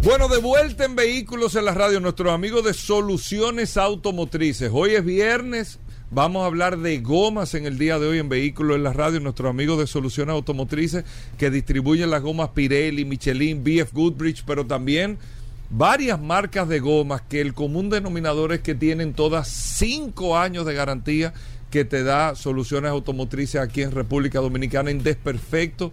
Bueno, de vuelta en Vehículos en la Radio, nuestros amigos de Soluciones Automotrices. Hoy es viernes, vamos a hablar de gomas en el día de hoy en Vehículos en la Radio. Nuestros amigos de Soluciones Automotrices que distribuyen las gomas Pirelli, Michelin, BF Goodrich, pero también varias marcas de gomas que el común denominador es que tienen todas cinco años de garantía que te da soluciones automotrices aquí en República Dominicana en desperfecto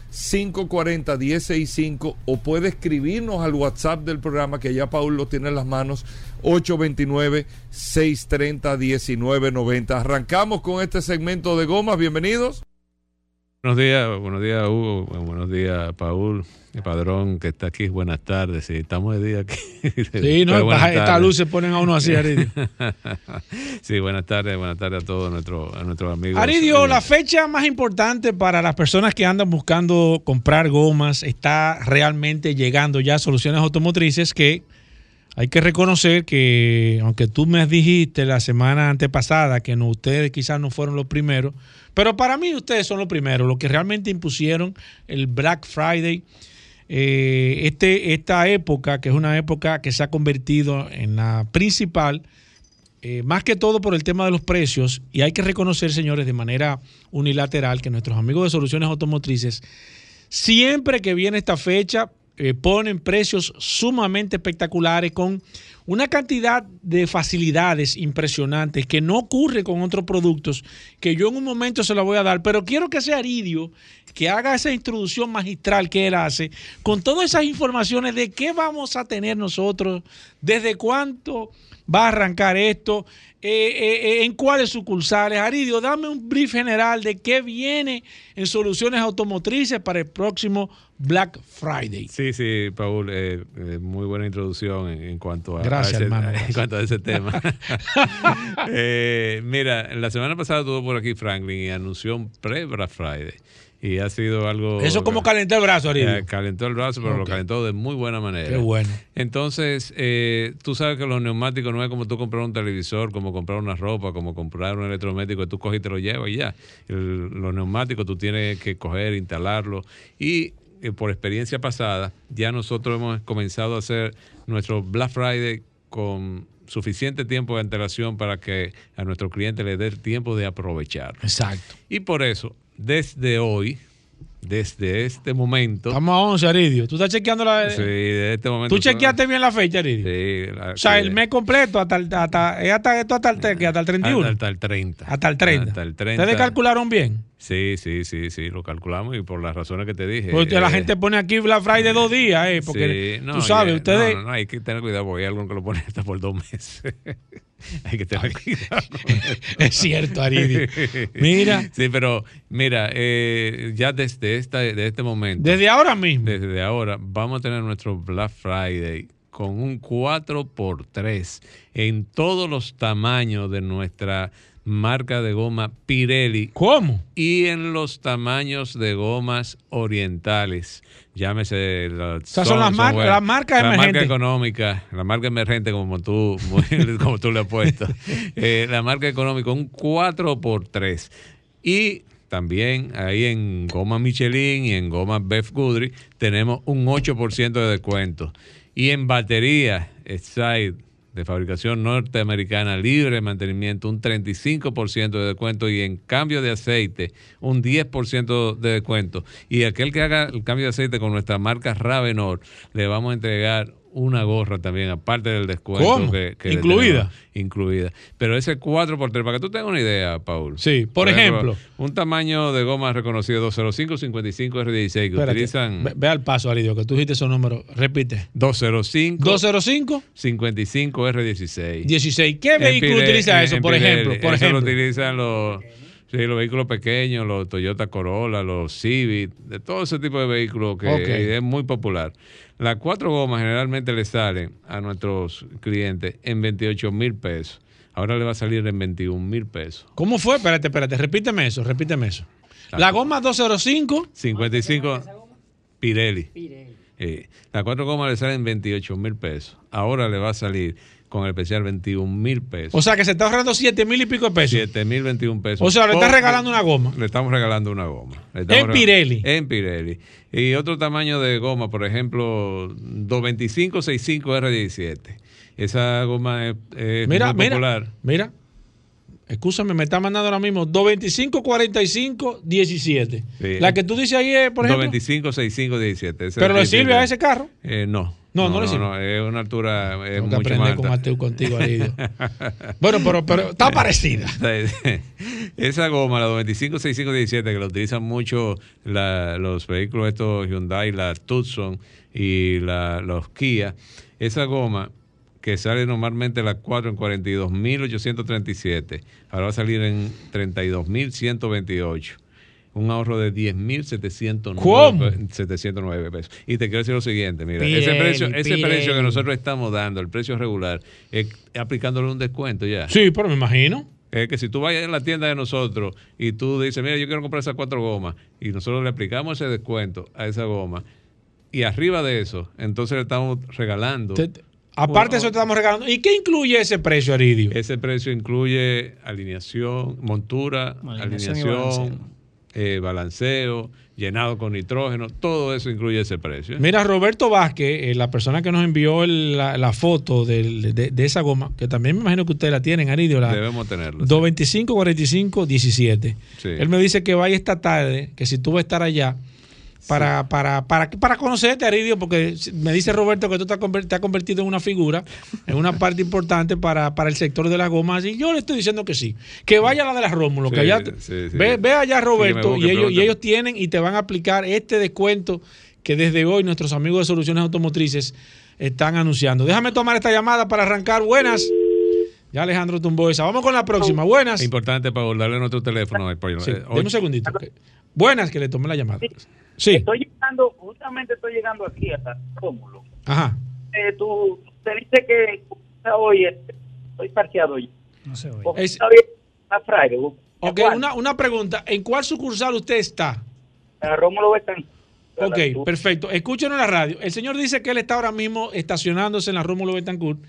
540-1065 o puede escribirnos al WhatsApp del programa que ya Paul lo tiene en las manos 829-630-1990. Arrancamos con este segmento de gomas, bienvenidos. Buenos días, buenos días Hugo, buenos días Paul, el padrón que está aquí, buenas tardes, sí, estamos de día aquí. Sí, no, Buenas esta luz se ponen a uno así, Aridio. sí, buenas tardes, buenas tardes a todos nuestros, a nuestros amigos. Aridio, la fecha más importante para las personas que andan buscando comprar gomas está realmente llegando ya a soluciones automotrices que hay que reconocer que, aunque tú me dijiste la semana antepasada que no, ustedes quizás no fueron los primeros, pero para mí ustedes son los primeros, los que realmente impusieron el Black Friday. Eh, este, esta época, que es una época que se ha convertido en la principal, eh, más que todo por el tema de los precios, y hay que reconocer, señores, de manera unilateral, que nuestros amigos de Soluciones Automotrices, siempre que viene esta fecha, eh, ponen precios sumamente espectaculares con una cantidad de facilidades impresionantes que no ocurre con otros productos, que yo en un momento se la voy a dar, pero quiero que sea Aridio que haga esa introducción magistral que él hace, con todas esas informaciones de qué vamos a tener nosotros, desde cuánto va a arrancar esto, eh, eh, en cuáles sucursales. Aridio, dame un brief general de qué viene en soluciones automotrices para el próximo Black Friday. Sí, sí, Paul, eh, eh, muy buena introducción en, en cuanto a, Gracias, a ese, hermano, en gracias. cuanto a ese tema. Eh, mira, la semana pasada estuvo por aquí Franklin y anunció un pre-Black Friday. Y ha sido algo... Eso es como calentar el brazo, Aridio. Eh, calentó el brazo, pero lo calentó de muy buena manera. Qué bueno. Entonces, tú sabes que los neumáticos no es como tú comprar un televisor, como comprar una ropa, como comprar un electrodoméstico que tú coges y te lo llevas y ya. El- los neumáticos tú tienes que coger, instalarlo. Y eh, por experiencia pasada, ya nosotros hemos comenzado a hacer nuestro Black Friday con suficiente tiempo de antelación para que a nuestro cliente le dé el tiempo de aprovechar. Exacto. Y por eso, desde hoy, desde este momento... Estamos a 11, Aridio. ¿Tú estás chequeando la... Sí, de este momento. ¿Tú chequeaste bien la fecha, Aridio? Sí. la- O sea, el mes completo, hasta el, hasta, es hasta, esto hasta el, hasta el 31. Hasta el 30. Hasta el 30. Hasta el 30. ¿Ustedes calcularon bien? Sí, sí, sí, sí, lo calculamos y por las razones que te dije. Porque la eh, gente pone aquí Black Friday dos días, ¿eh? Porque sí, no, tú sabes, ya- ustedes... No, no, no, hay que tener cuidado porque hay algunos que lo ponen hasta por dos meses. hay que tener cuidado. Es cierto, Aridio. Mira. Sí, pero mira, eh, ya desde, esta, de este momento. Desde ahora mismo. Desde ahora vamos a tener nuestro Black Friday con un 4x3 en todos los tamaños de nuestra marca de goma Pirelli. ¿Cómo? Y en los tamaños de gomas orientales. Llámese. La, sea, son las mar- las marcas la marca emergentes. económica, la marca emergente, como tú, muy- como tú le has puesto. Eh, la marca económica, un 4x3. Y también ahí en goma Michelin y en goma Beth Goodrich tenemos un 8% de descuento. Y en batería, Side de fabricación norteamericana libre de mantenimiento, un 35% de descuento y en cambio de aceite, un 10% de descuento. Y aquel que haga el cambio de aceite con nuestra marca Ravenor, le vamos a entregar una gorra también, aparte del descuento. ¿Cómo? Que, que ¿Incluida? Incluida. Pero ese 4x3, para que tú tengas una idea, Paul. Sí, por ejemplo. Un tamaño de goma reconocido 205 55 R16 que Espérate, utilizan Ve, ve al paso, Aridio, que tú dijiste esos números. Repite. 205 205 55 R16. 16. ¿Qué vehículo utiliza eso, por ejemplo? Por eso lo ejemplo. utilizan los, sí, los vehículos pequeños, los Toyota Corolla, los Civic, de todo ese tipo de vehículos que es muy popular. Las cuatro gomas generalmente le salen a nuestros clientes en 28 mil pesos. Ahora le va a salir en 21 mil pesos. ¿Cómo fue? Espérate, espérate. Repíteme eso, repíteme eso. La goma 205. 55 Pirelli. Eh, las cuatro gomas le salen 28 mil pesos. Ahora le va a salir con el especial 21 mil pesos. O sea que se está ahorrando 7 mil y pico de pesos. 7 mil 21 pesos. O sea, le está Por- regalando una goma. Le estamos regalando una goma. En Pirelli. En Pirelli. Y otro tamaño de goma, por ejemplo, 225 65 R17. Esa goma es, es Mira, muy mira. popular. Mira. Escúchame, me está mandando ahora mismo 225 45 17. Sí. La que tú dices ahí es, por ejemplo. 225 65 17. Ese ¿Pero es le sirve a ese carro? Eh, no. No, no le sirve. es una altura es Tengo que mucho aprender con. Mateo contigo, Aridio. Bueno, pero, pero está parecida. Esa goma, la 225-6517, que la utilizan mucho la- los vehículos estos Hyundai, la Tucson y la- los Kia, esa goma que sale normalmente la 4 en 42.837, ahora va a salir en 32.128. Un ahorro de 10.709 ¿Cómo? pe- 709 pesos. Y te quiero decir lo siguiente, mira, ese precio, ese precio que nosotros estamos dando, el precio regular, es aplicándole un descuento ya. Sí, pero me imagino. Es que si tú vayas a la tienda de nosotros y tú dices, mira, yo quiero comprar esas cuatro gomas, y nosotros le aplicamos ese descuento a esa goma, y arriba de eso, entonces le estamos regalando. Te- Aparte de eso, te estamos regalando. ¿Y qué incluye ese precio, Aridio? Ese precio incluye alineación, montura, alineación, eh, balanceo, llenado con nitrógeno, todo eso incluye ese precio. ¿eh? Mira, Roberto Vázquez, eh, la persona que nos envió el- la, la foto de, de esa goma, que también me imagino que ustedes la tienen, Aridio, la Debemos tenerlo. 225 45 17. Sí. Él me dice que vaya esta tarde, que si tú vas a estar allá, para, para, para, para conocerte, Aridio, porque me dice Roberto que tú te has conver- te has convertido en una figura, en una parte importante para, para el sector de las gomas. Y yo le estoy diciendo que sí. Que vaya a la de las Rómulo, Sí, que allá, sí, sí. Ve, ve allá, Roberto, y, ellos, y ellos tienen y te van a aplicar este descuento que desde hoy nuestros amigos de Soluciones Automotrices están anunciando. Déjame tomar esta llamada para arrancar. Buenas. Ya Alejandro tumbó esa. Vamos con la próxima. Buenas. Importante para darle nuestro teléfono. pollo. Sí, Eh, deme un segundito. Buenas, que le tomé la llamada. Sí. Estoy llegando, justamente estoy llegando aquí hasta Rómulo. Ajá. Eh, tú te dice que hoy estoy parqueado hoy. No se oye. Es- está bien, a Friday. Ok, una, una pregunta. ¿En cuál sucursal usted está? A Rómulo Betán. Ok, perfecto. Escúchenos en la radio. El señor dice que él está ahora mismo estacionándose en la Rómulo Betancourt.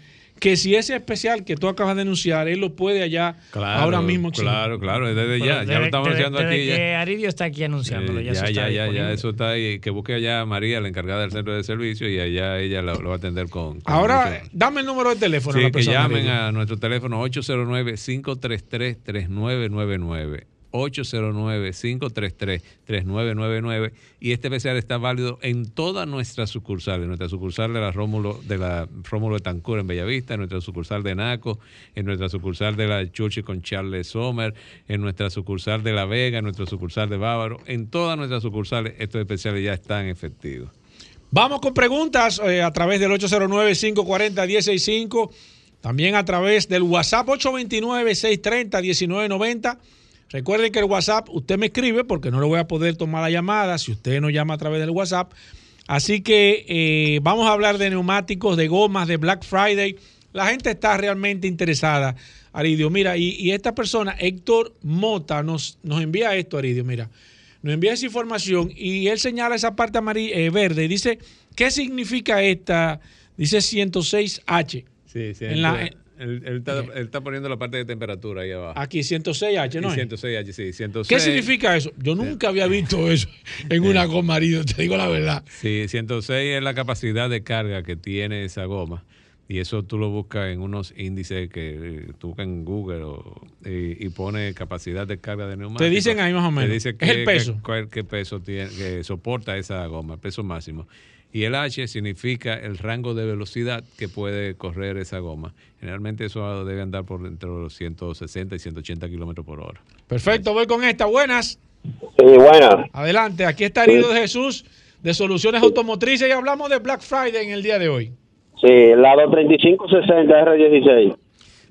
Que si ese especial que tú acabas de anunciar, él lo puede allá Claro, ahora mismo. exhibir. Claro, claro, es desde Pero ya. Ya lo estamos desde- anunciando desde aquí. ya. que Aridio está aquí anunciándolo. Eh, ya, ya, está ya, ya, ya, eso está ahí. Que busque allá a María, la encargada del centro de servicio, y allá ella lo, lo va a atender con. con Ahora, mucho- dame el número de teléfono. a Sí, la que llamen a nuestro teléfono 809-533-3999. 809-533-3999 y este especial está válido en todas nuestras sucursales, nuestra sucursal de la Rómulo de la Rómulo de Tancur en Bellavista, en nuestra sucursal de Naco, en nuestra sucursal de la Churchill con Charles Sommer, en nuestra sucursal de La Vega, en nuestra sucursal de Bávaro, en todas nuestras sucursales estos especiales ya están efectivos. Vamos con preguntas eh, a través del 809-540-165. También a través del WhatsApp 829-630-1990. Recuerden que el WhatsApp usted me escribe porque no le voy a poder tomar la llamada si usted no llama a través del WhatsApp. Así que eh, vamos a hablar de neumáticos, de gomas, de Black Friday. la gente está realmente interesada, Aridio. Mira, y, y esta persona, Héctor Mota, nos, nos envía esto, Aridio, mira. Nos envía esa información y él señala esa parte amarilla, eh, verde y dice, ¿qué significa esta? Dice 106H. Sí, sí. En él, la- él- él está, él está poniendo la parte de temperatura ahí abajo. Aquí 106H, ¿no? Y es? 106H, sí, 106. ¿Qué significa eso? Yo nunca había visto eso en una goma, Aridio, te digo la verdad. Sí, 106 es la capacidad de carga que tiene esa goma. Y eso tú lo buscas en unos índices que eh, tú buscas en Google o- y, y pone capacidad de carga de neumático. Te dicen ahí más o menos. Te dice Es el peso. qué peso tiene, que soporta esa goma, el peso máximo. Y el H significa el rango de velocidad que puede correr esa goma. Generalmente eso debe andar por entre los 160 y 180 kilómetros por hora. Perfecto, voy con esta. Buenas. Sí, buenas. Adelante, aquí está Aridio de Jesús de Soluciones Automotrices y hablamos de Black Friday en el día de hoy. Sí, la 23560 R16.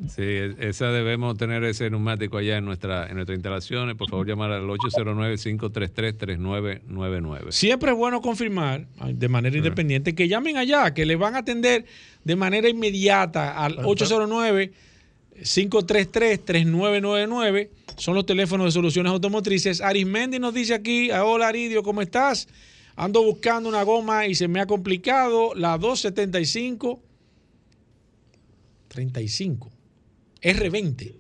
Sí, esa debemos tener ese neumático allá en nuestra en nuestras instalaciones. Por favor, llamar al 809-533-3999. Siempre es bueno confirmar de manera independiente que llamen allá, que le van a atender de manera inmediata al 809-533-3999. Son los teléfonos de soluciones automotrices. Arismendi nos dice aquí, "Ah, hola Aridio, ¿cómo estás? Ando buscando una goma y se me ha complicado. La 275 35 R20.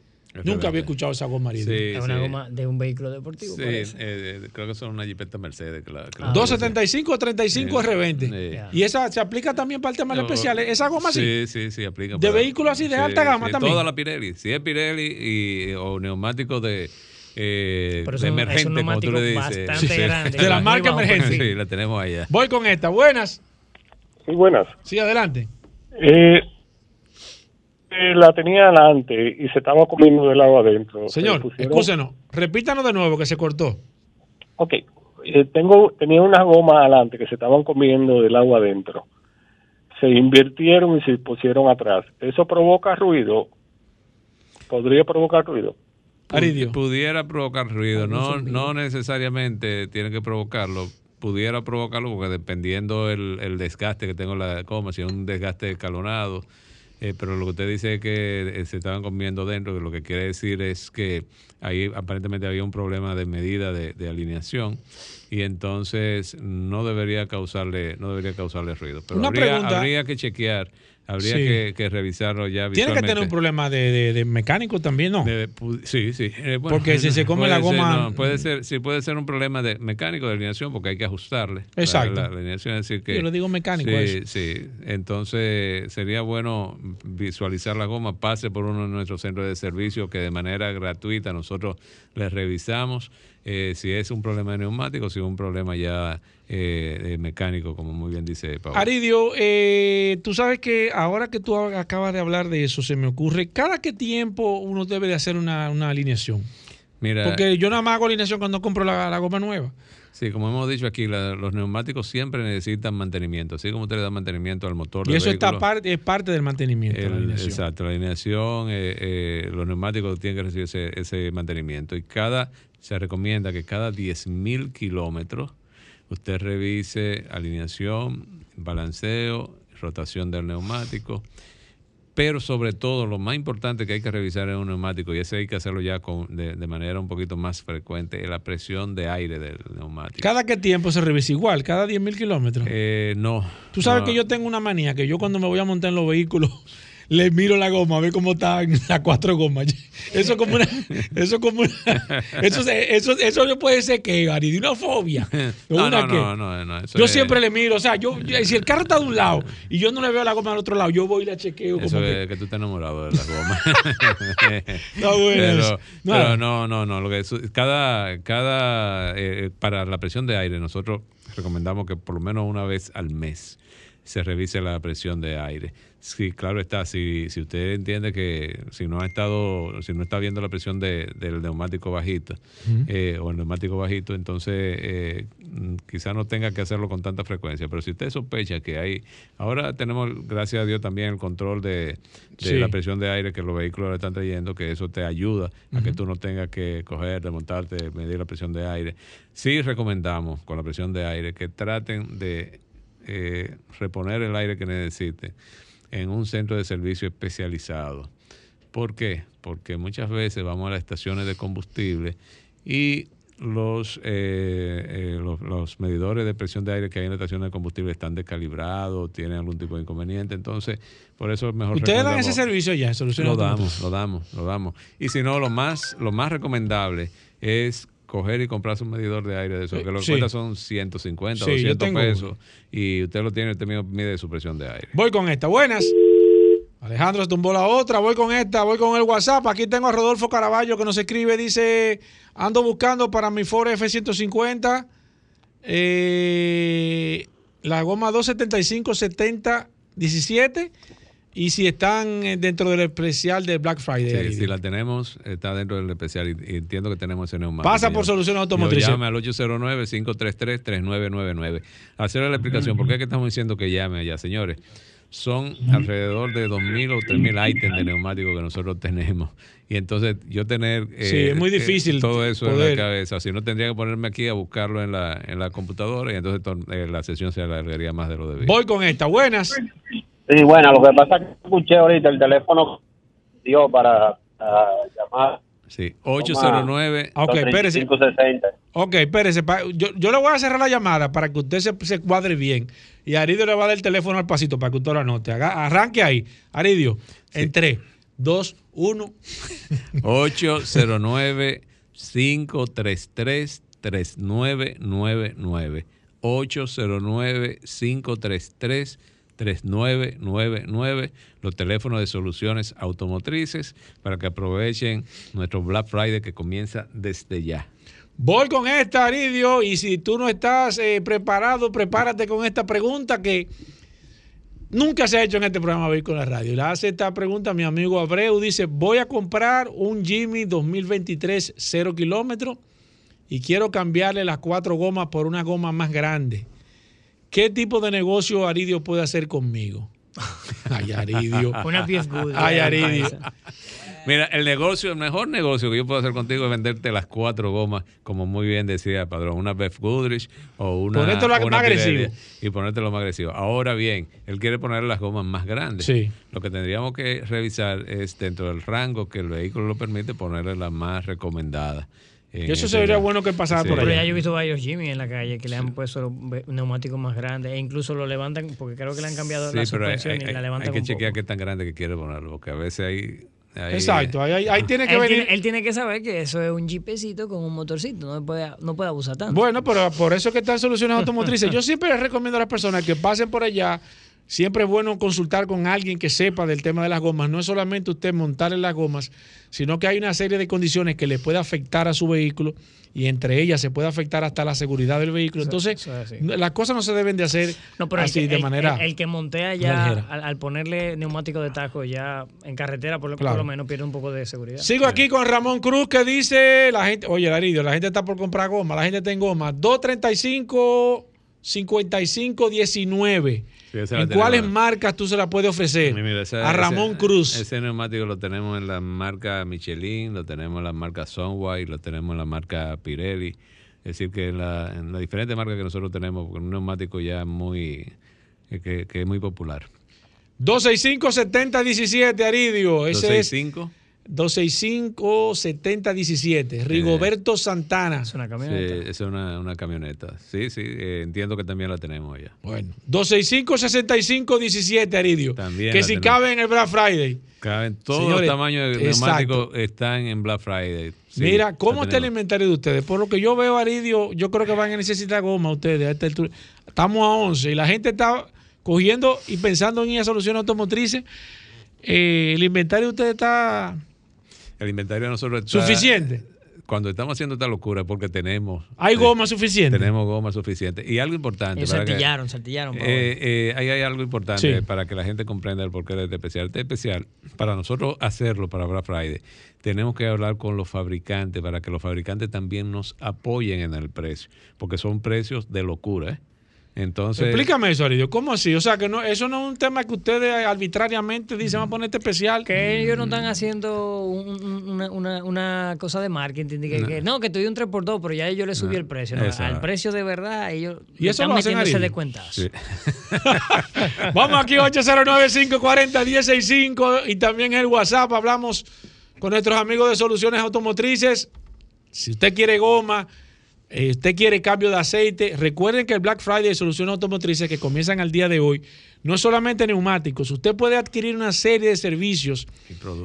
Nunca había escuchado esa goma. Sí, Es una sí. goma de un vehículo deportivo. Sí, eh, creo que son una jipeta Mercedes. la- que Ah, la- 275 o 35 Sí. R20. Sí. Y esa se aplica también para el tema de No, especiales. Esa goma sí. Sí, sí, sí, aplica. ¿De vehículos así de Sí, alta gama sí, también? Toda la Pirelli. Si es Pirelli y, o neumáticos de, eh, Pero de es un emergente, como tú le dices. bastante grande. De la marca emergente. Sí, la tenemos allá. Voy con esta. Buenas. Sí, buenas. Sí, adelante. Eh, la tenía adelante y se estaba comiendo del lado adentro. Señor, pusieron- escúchenos. Repítanos de nuevo que se cortó. Ok. Eh, tengo, tenía unas gomas adelante que se estaban comiendo del agua adentro. Se invirtieron y se pusieron atrás. ¿Eso provoca ruido? ¿Podría provocar ruido? Pu- Pudiera provocar ruido, no, no necesariamente tiene que provocarlo. Pudiera provocarlo porque dependiendo el, el desgaste que tengo la goma, si es un desgaste escalonado, eh, pero lo que usted dice es que eh, se estaban comiendo dentro, que lo que quiere decir es que ahí aparentemente había un problema de medida de, de alineación y entonces no debería causarle no debería causarle ruido. Pero Una habría, habría que chequear, habría Sí. que, que revisarlo ya Tiene que tener un problema de, de- de mecánico también, ¿no? Sí, sí. Eh, bueno, Porque si se come la ser, goma- no, puede ser, sí, puede ser un problema de mecánico de alineación porque hay que ajustarle. Exacto. La, la alineación, es decir que. Yo le digo mecánico Sí, eso. sí. Entonces sería bueno visualizar la goma, pase por uno de nuestros centros de servicio que de manera gratuita nosotros les revisamos. Eh, si es un problema de neumático, si es un problema ya eh, mecánico, como muy bien dice Pablo. Aridio, eh, tú sabes que ahora que tú acabas de hablar de eso, se me ocurre, ¿cada qué tiempo uno debe de hacer una, una alineación? Mira, Porque yo nada más hago alineación cuando compro la, la goma nueva. Sí, como hemos dicho aquí, la- los neumáticos siempre necesitan mantenimiento. Así como usted le da mantenimiento al motor Y del eso está parte, es parte del mantenimiento. la alineación. exacto, la alineación, eh, eh, los neumáticos tienen que recibir ese, ese mantenimiento. Y cada se recomienda que cada 10.000 kilómetros usted revise alineación, balanceo, rotación del neumático. Pero sobre todo, lo más importante que hay que revisar en un neumático, y ese hay que hacerlo ya con, de, de manera un poquito más frecuente, es la presión de aire del neumático. ¿Cada qué tiempo se revisa igual? ¿Cada 10 mil kilómetros? Eh, no. Tú sabes no. que yo tengo una manía, que yo cuando me voy a montar en los vehículos, le miro la goma, a ver cómo están las cuatro gomas. Eso es como una... Eso es como una... Eso, eso, eso no puede ser que, Gary, de una fobia. ¿O No, una no, no, no, no, eso Yo es- siempre le miro, o sea, yo, si el carro está de un lado y yo no le veo la goma del otro lado, yo voy y la chequeo como Eso que... es que tú estás enamorado de la goma. Está bueno pero, pero no, no, no. Lo que es- cada, cada eh, para la presión de aire, nosotros recomendamos que por lo menos una vez al mes se revise la presión de aire. Sí, claro está, si, si usted entiende que si no ha estado, si no está viendo la presión de- del neumático bajito eh, o el neumático bajito, entonces eh, quizá no tenga que hacerlo con tanta frecuencia. Pero si usted sospecha que hay, ahora tenemos, gracias a Dios, también el control de, de Sí. la presión de aire que los vehículos le están trayendo, que eso te ayuda a que tú no tengas que coger, desmontarte, medir la presión de aire. Sí recomendamos con la presión de aire que traten de eh, reponer el aire que necesite en un centro de servicio especializado. ¿Por qué? Porque muchas veces vamos a las estaciones de combustible y los, eh, eh, los, los medidores de presión de aire que hay en la estación de combustible están descalibrados, tienen algún tipo de inconveniente. Entonces, por eso es mejor. ¿Ustedes dan ese servicio ya, Lo damos, lo damos, lo damos. Y si no, lo más, lo más recomendable es coger y comprarse un medidor de aire de eso, Eh, que lo que sí. cuesta son 150, Sí, yo 200 tengo pesos. Y usted lo tiene, usted mismo mide su presión de aire. Voy con esta. Buenas. Alejandro se tumbó la otra. Voy con esta. Voy con el WhatsApp. Aquí tengo a Rodolfo Caraballo que nos escribe. Dice: Ando buscando para mi Ford F-150 eh, la goma 275-70-17. Y si están eh, dentro del especial de Black Friday. Sí, ahí. si la tenemos, está dentro del especial y, y entiendo que tenemos ese neumático. Pasa por Soluciones Automotrices. Llame al 809-533-3999. Hacerle la explicación, ¿por qué es que estamos diciendo que llame allá, señores? Son alrededor de 2.000 o 3.000 ítems de neumáticos que nosotros tenemos. Y entonces yo tener eh, Sí, es muy eh, difícil todo eso en la cabeza. Si no, tendría que ponerme aquí a buscarlo en la, en la computadora y entonces to- eh, la sesión se alargaría más de lo debido. Voy con esta. Buenas. Sí, bueno, lo que pasa es que escuché ahorita el teléfono dio para, para llamar. Sí, 809. Ok, espérese. 3560. Ok, espérese. Yo, yo le voy a cerrar la llamada para que usted se, se cuadre bien. Y Aridio le va a dar el teléfono al pasito para que usted lo anote. Arranque ahí. Aridio, en 3, 2, 1. 809 533 3999 809 533 3999 los teléfonos de soluciones automotrices para que aprovechen nuestro Black Friday que comienza desde ya. Voy con esta, Aridio. Y si tú no estás eh, preparado, prepárate con esta pregunta que nunca se ha hecho en este programa Vehículos en la Radio. Le hace esta pregunta mi amigo Abreu. Dice: Voy a comprar un Jimmy 2023 0 kilómetros y quiero cambiarle las cuatro gomas por una goma más grande. ¿Qué tipo de negocio Aridio puede hacer conmigo? Ay, Aridio. Una. Ay, Aridio. Mira, el negocio, el mejor negocio que yo puedo hacer contigo es venderte las cuatro gomas, como muy bien decía Padrón, una Beth Goodrich o una. Ponértelo una más agresivo. Y ponértelo más agresivo. Ahora bien, él quiere poner las gomas más grandes. Sí. Lo que tendríamos que revisar es dentro del rango que el vehículo lo permite ponerle la más recomendada. Eso sería bueno que pasara Sí. por Pero allá. ya yo he visto varios Jimmy en la calle que le han puesto neumáticos más grandes e incluso lo levantan porque creo que le han cambiado Sí, la pero hay, suspensión hay- y la hay levantan que un chequear poco. qué tan grande que quiere ponerlo, porque a veces hay. hay- Exacto, ahí, ahí- ahí tiene que él, venir. tiene, él tiene que saber que eso es un jeepecito con un motorcito, no puede, no puede abusar tanto. Bueno, pero por eso es que están soluciones automotrices. Yo siempre les recomiendo a las personas que pasen por allá. Siempre es bueno consultar con alguien que sepa del tema de las gomas. No es solamente usted montar en las gomas, sino que hay una serie de condiciones que le puede afectar a su vehículo y entre ellas se puede afectar hasta la seguridad del vehículo. Entonces, las cosas no se deben de hacer No, pero así de manera. el- el que montea ya al, al ponerle neumático de taco ya en carretera, por lo, por Claro. lo menos pierde un poco de seguridad. Sigo aquí con Ramón Cruz que dice, la gente, oye, Laridio, la gente está por comprar goma, la gente está en goma, 235 55 19. Sí, la ¿En cuáles marcas tú se la puedes ofrecer? Mira, a Ramón ese- Cruz. Ese neumático lo tenemos en la marca Michelin, lo tenemos en la marca Sunway, lo tenemos en la marca Pirelli. Es decir, que en, la, las diferentes marcas que nosotros tenemos, porque es un neumático ya muy. eh, que, que es muy popular. 265 70 17, Aridio. Ese 265. es 265 70 17. Rigoberto Santana. Es una Sí, esa es una, una camioneta. Sí, sí, eh, entiendo que también la tenemos allá. Bueno. 265 65 17, Aridio. También que si tenemos. cabe en el Black Friday. Caben todos Señores, los tamaños de neumáticos están en Black Friday. Sí, Mira, ¿cómo está el inventario de ustedes? Por lo que yo veo, Aridio, yo creo que van a necesitar goma ustedes. a esta altura. Estamos a 11 y la gente está cogiendo y pensando en ir a soluciones automotrices. Eh, el inventario de ustedes está El inventario de nosotros está. suficiente. Cuando estamos haciendo esta locura, porque tenemos. Hay eh, goma suficiente. Tenemos goma suficiente. Y algo importante. Ellos para que- saltillaron, saltillaron. Eh, eh, ahí hay algo importante Sí. para que la gente comprenda el porqué de este especial. Este especial, para nosotros hacerlo para Black Friday, tenemos que hablar con los fabricantes para que los fabricantes también nos apoyen en el precio, porque son precios de locura. ¿eh? Entonces, Explícame eso, Aridio. ¿Cómo así? O sea, que no, eso no es un tema que ustedes arbitrariamente dicen, vamos a poner este especial. Que ellos no están haciendo un- un- una, una- una cosa de marketing. de que, No. que, no, que te doy un 3x2, pero ya yo le subí No, el precio. ¿no? Al precio de verdad, ellos ¿Y eso están Aridio? descuentazo. sí. Vamos aquí 809-540-165 y también el WhatsApp. Hablamos con nuestros amigos de Soluciones Automotrices. Si usted quiere goma, usted quiere cambio de aceite, recuerden que el Black Friday de Soluciones Automotrices que comienzan al día de hoy no es solamente neumáticos. Usted puede adquirir una serie de servicios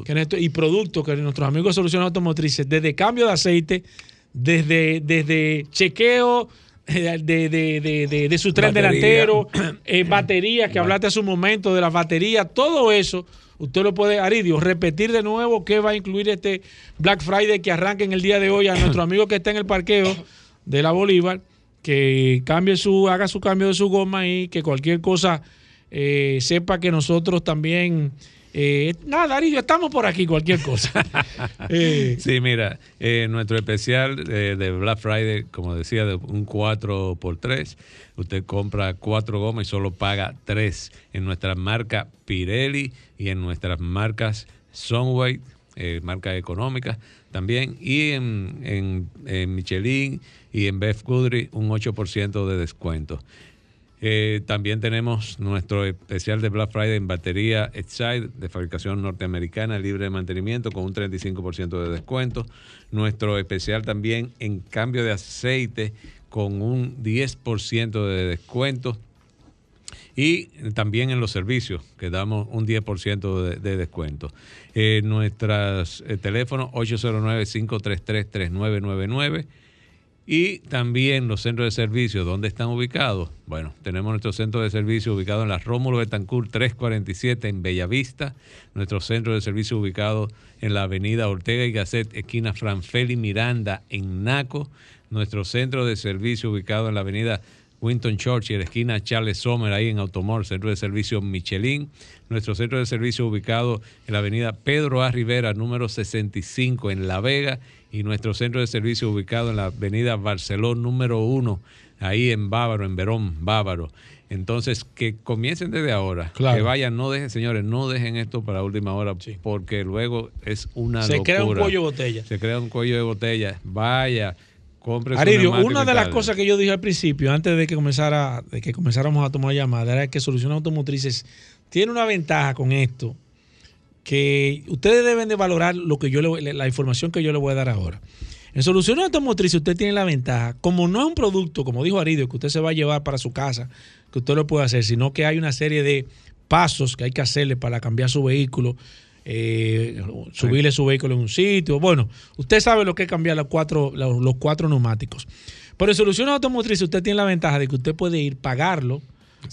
que y productos que nuestros amigos de Soluciones Automotrices, desde cambio de aceite, desde, desde chequeo eh, de, de- de- de- de su tren Batería. delantero, eh, baterías que hablaste hace un momento de las baterías, todo eso. Usted lo puede, Aridio, repetir de nuevo qué va a incluir este Black Friday que arranca en el día de hoy a nuestro amigo que está en el parqueo de la Bolívar, que cambie su, haga su cambio de su goma y que cualquier cosa eh, sepa que nosotros también, eh, nada, Aridio, estamos por aquí, cualquier cosa. Eh, Sí, mira, eh, nuestro especial eh, de Black Friday, como decía, de un 4x3, usted compra cuatro gomas y solo paga tres en nuestra marca Pirelli y en nuestras marcas Sunway, marcas económicas también, y en, en- en Michelin y en Beth Goodrich un 8% de descuento. Eh, también tenemos nuestro especial de Black Friday en batería Excite de fabricación norteamericana libre de mantenimiento con un 35% de descuento. Nuestro especial también en cambio de aceite con un 10% de descuento. Y también en los servicios, que damos un 10% de, de descuento. Eh, nuestros teléfonos 809-533-3999 y también los centros de servicio, ¿dónde están ubicados? Bueno, tenemos nuestro centro de servicio ubicado en la Rómulo Betancourt 347 en Bellavista, nuestro centro de servicio ubicado en la avenida Ortega y Gasset, esquina Franfeli Miranda en Naco, nuestro centro de servicio ubicado en la avenida Winton Churchill, esquina Charles Sommer, ahí en Automor, centro de servicio Michelin. Nuestro centro de servicio ubicado en la avenida Pedro A. Rivera, número 65, en La Vega. Y nuestro centro de servicio ubicado en la avenida Barcelona, número 1, ahí en Bávaro, en Verón, Bávaro. Entonces, que comiencen desde ahora. Claro. Que vayan, no dejen, señores, no dejen esto para última hora, porque luego es una Se locura. crea un cuello de botella. Se crea un cuello de botella. Vaya, neumático una y de las cosas que yo dije al principio, antes de que comenzara, de que comenzáramos a tomar llamadas, era que Soluciones Automotrices tiene una ventaja con esto, que ustedes deben de valorar lo que yo le- la información que yo le voy a dar ahora. En Soluciones Automotrices usted tiene la ventaja, como no es un producto, como dijo Aridio, que usted se va a llevar para su casa, que usted lo puede hacer, sino que hay una serie de pasos que hay que hacerle para cambiar su vehículo, eh, subirle su vehículo en un sitio. Bueno, usted sabe lo que es cambiar los cuatro, los, cuatro neumáticos. Pero en Soluciones Automotrices usted tiene la ventaja de que usted puede ir, pagarlo,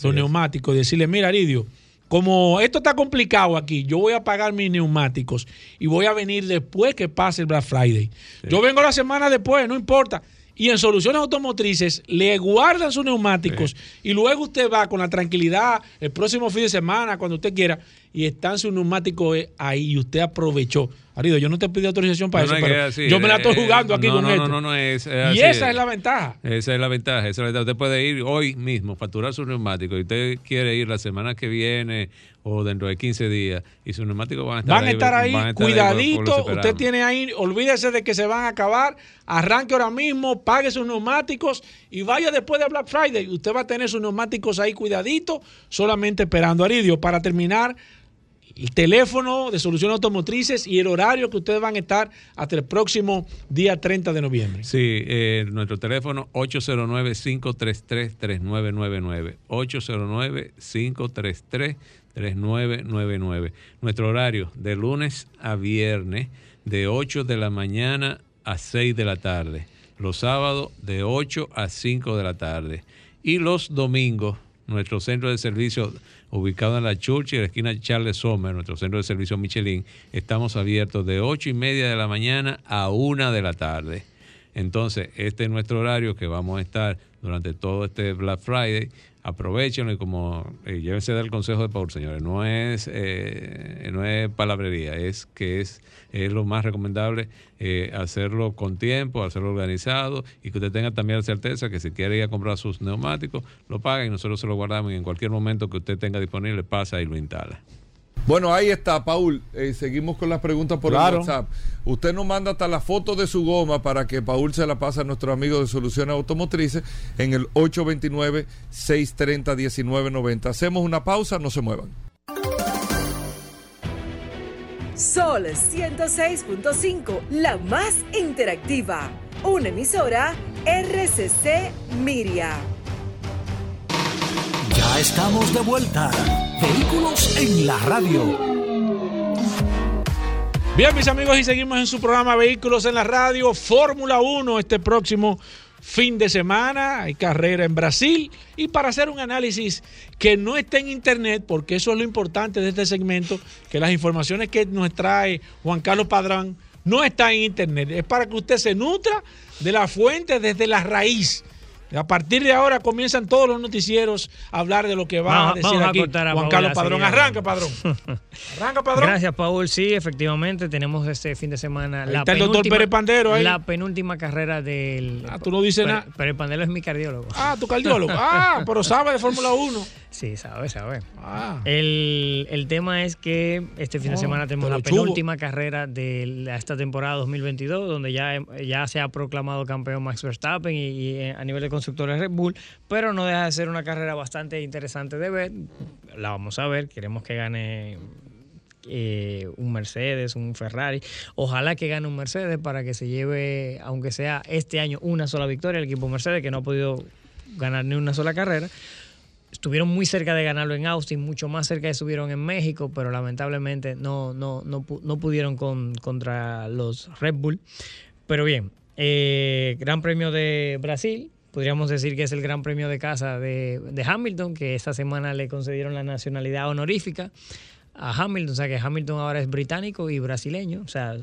los neumáticos, y decirle, mira, Aridio, como esto está complicado aquí, yo voy a pagar mis neumáticos y voy a venir después que pase el Black Friday. Yo vengo la semana después, no importa. Y en Soluciones Automotrices le guardan sus neumáticos y luego usted va con la tranquilidad el próximo fin de semana, cuando usted quiera, y están sus neumáticos eh, ahí y usted aprovechó. Arido, yo no te pedí autorización para No, eso, pero así, yo me la estoy eh, jugando aquí no, con no, esto. No, no, no, es, es y así, esa es la ventaja. Esa es la ventaja, esa es la ventaja. Usted puede ir hoy mismo, facturar su neumático, y usted quiere ir la semana que viene o dentro de 15 días, y sus neumáticos van a estar Van a estar ahí, van a estar ahí por- cuidadito. usted tiene ahí, olvídese de que se van a acabar. Arranque ahora mismo, pague sus neumáticos y vaya después de Black Friday. Usted va a tener sus neumáticos ahí cuidadito, solamente esperando. Aridio, para terminar, el teléfono de soluciones automotrices y el horario que ustedes van a estar hasta el próximo día 30 de noviembre. Sí, eh, nuestro teléfono 809-533-3999. 809-533-3999. Nuestro horario de lunes a viernes de 8 de la mañana a 6 de la tarde. Los sábados de 8 a 5 de la tarde. Y los domingos, nuestro centro de servicio ubicado en la Churchill, en la esquina Charles Sommer, nuestro centro de servicio Michelin, estamos abiertos de 8 y media de la mañana a 1 de la tarde. Entonces, este es nuestro horario que vamos a estar durante todo este Black Friday aprovechenlo y como eh, llévense del consejo de Paul, señores, no es, eh, no es palabrería, es que es, es lo más recomendable eh, hacerlo con tiempo, hacerlo organizado y que usted tenga también la certeza que si quiere ir a comprar sus neumáticos, lo paga y nosotros se lo guardamos y en cualquier momento que usted tenga disponible pasa y lo instala. Bueno, ahí está, Paul. Eh, seguimos con las preguntas por Claro. el WhatsApp. Usted nos manda hasta la foto de su goma para que Paul se la pase a nuestro amigo de Soluciones Automotrices en el 829-630-1990. Hacemos una pausa, no se muevan. Sol 106.5, la más interactiva. Una emisora RCC Miria. Ya estamos de vuelta. Vehículos en la radio. Bien, mis amigos, y seguimos en su programa Vehículos en la Radio, Fórmula 1, este próximo fin de semana. Hay carrera en Brasil. Y para hacer un análisis que no esté en internet, porque eso es lo importante de este segmento, que las informaciones que nos trae Juan Carlos Padrán no están en internet. Es para que usted se nutra de la fuente desde la raíz. A partir de ahora comienzan todos los noticieros a hablar de lo que va a decir vamos a aquí cortar a Juan Paola Carlos Padrón. Arranca, Padrón. Arranca, Padrón. Gracias, Paul. Sí, efectivamente, tenemos este fin de semana Ahí está el doctor penúltima- Pérez Pandero ahí. La penúltima carrera del. Ah, tú no dices nada. Pérez Pandero es mi cardiólogo. Ah, tu cardiólogo. Ah, pero sabe de Fórmula 1. Sí, sabe, sabe. Ah. El, el tema es que este fin de Oh, semana tenemos la pero chubo. penúltima carrera de esta temporada 2022, donde ya, ya se ha proclamado campeón Max Verstappen y, y, eh, a nivel de constructores Red Bull, pero no deja de ser una carrera bastante interesante de ver. La vamos a ver, queremos que gane eh, un Mercedes, un Ferrari. Ojalá que gane un Mercedes para que se lleve, aunque sea este año, una sola victoria el equipo Mercedes, que no ha podido ganar ni una sola carrera. Estuvieron muy cerca de ganarlo en Austin, mucho más cerca estuvieron en México, pero lamentablemente no, no, no pudieron con, contra los Red Bull. Pero bien, eh, Gran Premio de Brasil, podríamos decir que es el Gran Premio de casa de, de Hamilton, que esta semana le concedieron la nacionalidad honorífica a Hamilton, o sea que Hamilton ahora es británico y brasileño, o sea...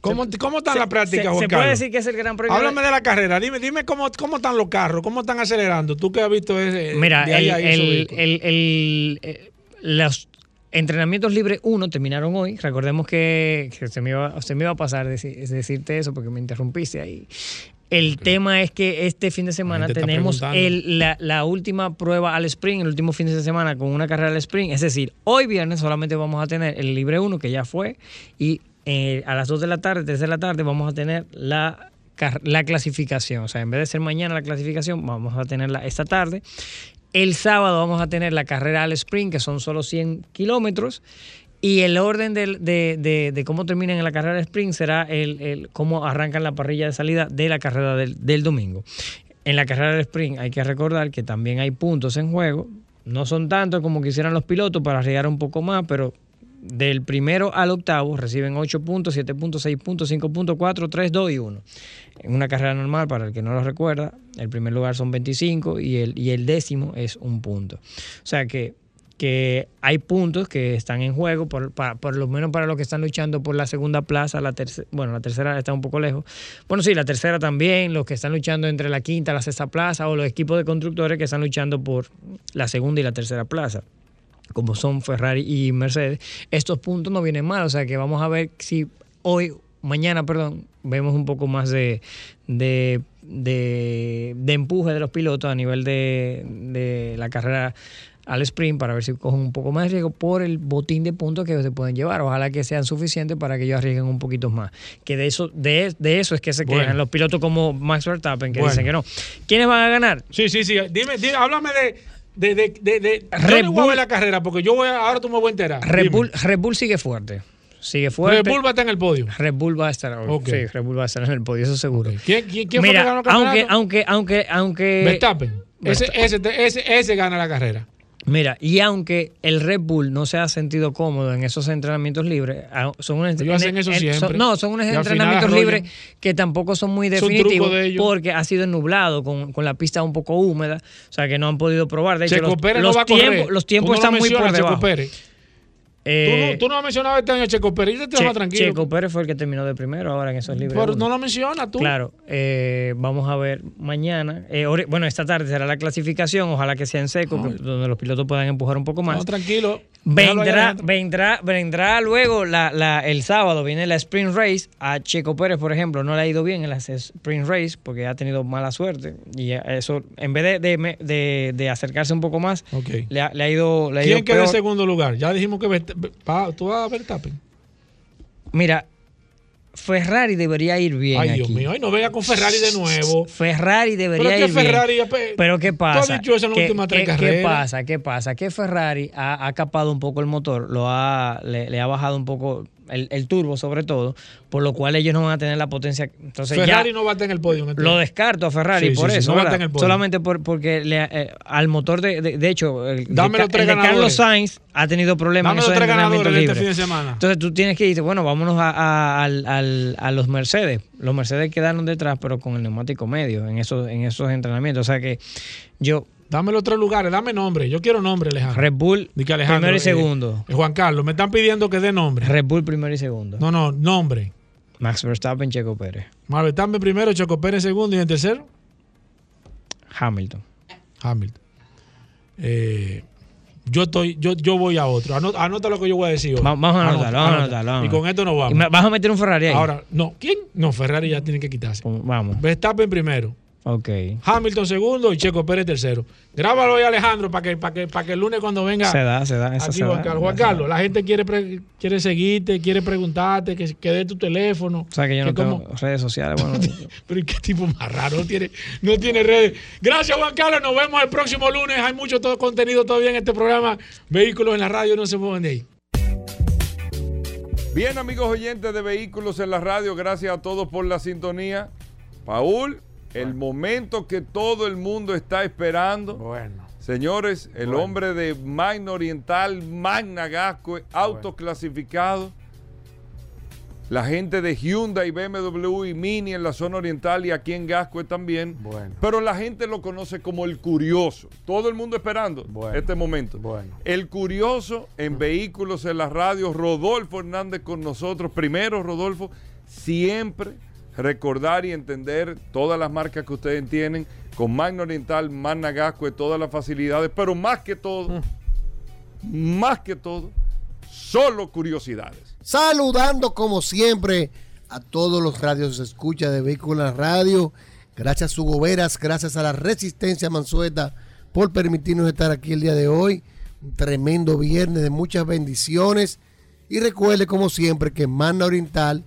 ¿Cómo, cómo está se- la práctica, se- Juan se Carlos? puede decir que es el Gran Premio Háblame de- la carrera. Dime, dime cómo, cómo están los carros, cómo están acelerando. Tú que has visto ese. Mira, de ahí el, el- vehículos. el- el- eh, los entrenamientos libres 1 terminaron hoy. Recordemos que, que se, me iba, se me iba a pasar deci- es decirte eso porque me interrumpiste ahí. El tema es que este fin de semana tenemos el- la, la última prueba al sprint, el último fin de semana con una carrera al sprint. Es decir, hoy viernes solamente vamos a tener el libre 1 que ya fue y eh, a las 2 de la tarde, 3 de la tarde vamos a tener la, la clasificación. O sea, en vez de ser mañana la clasificación, vamos a tenerla esta tarde. El sábado vamos a tener la carrera al sprint, que son solo 100 kilómetros. Y el orden de, de- de cómo terminan en la carrera al sprint será el, el cómo arrancan la parrilla de salida de la carrera del, domingo. En la carrera del sprint hay que recordar que también hay puntos en juego. No son tantos como quisieran los pilotos para arriesgar un poco más, pero del primero al octavo reciben 8 puntos, 7 puntos, 6 puntos, 5 puntos, 4, 3, 2 y 1. En una carrera normal, para el que no lo recuerda, el primer lugar son 25 y el, y el décimo es un punto. O sea que, que hay puntos que están en juego, por, por lo menos para los que están luchando por la segunda plaza, la tercera, bueno, la tercera está un poco lejos. Bueno, sí, la tercera también, los que están luchando entre la quinta y la sexta plaza, o los equipos de constructores que están luchando por la segunda y la tercera plaza como son Ferrari y Mercedes, estos puntos no vienen mal. O sea que vamos a ver si hoy, mañana, perdón, vemos un poco más de, de, de- de empuje de los pilotos a nivel de, de la carrera al sprint para ver si cogen un poco más de riesgo por el botín de puntos que se pueden llevar. Ojalá que sean suficientes para que ellos arriesguen un poquito más. Que de eso, de, de eso es que se Bueno. quejan los pilotos como Max Verstappen, que Bueno. dicen que no. ¿Quiénes van a ganar? Sí, sí, sí. Dime, dime, háblame de. de, de, de, de- yo Red voy a Bull- ver la carrera porque yo voy a, ahora tú me voy a enterar. Red. Bull, Red Bull sigue fuerte. Sigue fuerte. Red Bull va a estar en el podio. Red Bull va a estar. Ok. Sí, Red Bull va a estar en el podio, eso seguro. ¿Quién, quién, quién fue Mira, que ganó el aunque, campeonato? aunque, aunque, aunque. Verstappen. Ese, Verstappen. ese, ese, ese gana la carrera. Mira, y aunque el Red Bull no se ha sentido cómodo en esos entrenamientos libres, ah, son unos, Ellos hacen eso en- siempre. son- no, son unos entrenamientos libres que tampoco son muy definitivos de porque ha sido nublado con, con la pista un poco húmeda, o sea que no han podido probar. De hecho, los, los no va a correr. los tiempos lo están muy por debajo. Eh, tú, no, tú no has mencionado este año a Checo Pérez, te Che- tranquilo. Checo Pérez fue el que terminó de primero ahora en esos libres. pero uno. no lo mencionas tú. Claro, eh, vamos a ver mañana. eh, bueno, esta tarde será la clasificación. Ojalá que sea en seco, que- donde los pilotos puedan empujar un poco más. No, tranquilo. Vendrá, vendrá, vendrá luego la, la- el sábado, viene la Sprint Race. A Checo Pérez, por ejemplo, no le ha ido bien en la Sprint Race porque ha tenido mala suerte. Y eso, en vez de, de, de- de acercarse un poco más, Ok. le, ha, le ha ido, le ha ido ¿Quién queda en segundo lugar? Ya dijimos que tú vas a Verstappen. Mira, Ferrari debería ir bien. Ay, Dios mío, ay, no venga con Ferrari de nuevo. Ferrari debería Pero ir que bien. Ferrari, ape- Pero ¿qué Tú pasa? has dicho eso en las ¿Qué- qué- ¿Qué pasa? ¿Qué pasa? Que Ferrari ha, ha capado un poco el motor, lo ha, le, le ha bajado un poco el, el turbo sobre todo, por lo cual ellos no van a tener la potencia. Entonces Ferrari ya no va a estar en el podio. lo descarto a Ferrari Sí, por sí, eso, no va en el podio. solamente por, porque le, eh, al motor de, de, de hecho, el, de Dame Ca- los tres el de Carlos. Sainz ha tenido problemas Dame en los tres ganadores este fin de semana. Entonces tú tienes que irte, bueno, vámonos a, a- a los Mercedes. Los Mercedes quedaron detrás, pero con el neumático medio en esos, en esos entrenamientos. O sea que yo. Dame los tres lugares, dame nombre. Yo quiero nombre, Alejandro. Red Bull Alejandro, primero y eh, segundo. eh, Juan Carlos, me están pidiendo que dé nombre. Red Bull primero y segundo. No, no, nombre. Max Verstappen, Checo Pérez. Max Verstappen primero, Choco Pérez segundo y en tercero, Hamilton. Hamilton. Eh, yo estoy, yo, yo voy a otro. Anota, anota lo que yo voy a decir hoy. Va- Vamos a Anota, anotarlo, vamos a anotarlo. Y con esto nos vamos. ¿Y me- ¿Vas a meter un Ferrari ahí? Ahora, no. ¿Quién? No, Ferrari ya tiene que quitarse. Vamos. Verstappen primero. Ok. Hamilton segundo y Checo Pérez tercero. Grábalo ahí, Alejandro, para que, para que, para que el lunes cuando venga. Se da, se da. Eso Aquí, se Juan da. Carlos. Juan Carlos, la gente quiere, pre- quiere seguirte, quiere preguntarte, que, que dé tu teléfono. O sea que yo no tengo redes sociales. Bueno, Pero ¿y qué tipo más raro? No tiene, no tiene redes. Gracias, Juan Carlos. Nos vemos el próximo lunes. Hay mucho todo contenido todavía en este programa. Vehículos en la radio, no se muevan de ahí. Bien, amigos oyentes de Vehículos en la Radio, gracias a todos por la sintonía. Paul, el momento que todo el mundo está esperando. Bueno. Señores, el Bueno. hombre de Magna Oriental, Magna Gasco, autoclasificado. La gente de Hyundai, BMW y Mini en la zona oriental y aquí en Gasco también. Bueno. Pero la gente lo conoce como el curioso. Todo el mundo esperando este momento. El curioso en vehículos en la radio, Rodolfo Hernández con nosotros. Primero, Rodolfo, siempre recordar y entender todas las marcas que ustedes tienen con Magna Oriental, Magna Gasco, todas las facilidades, pero más que todo, más que todo, solo curiosidades. Saludando como siempre a todos los radios escucha de Vehículos Radio. Gracias a Hugo Veras, gracias a la Resistencia Mansueta por permitirnos estar aquí el día de hoy. Un tremendo viernes de muchas bendiciones. Y recuerde como siempre que Magna Oriental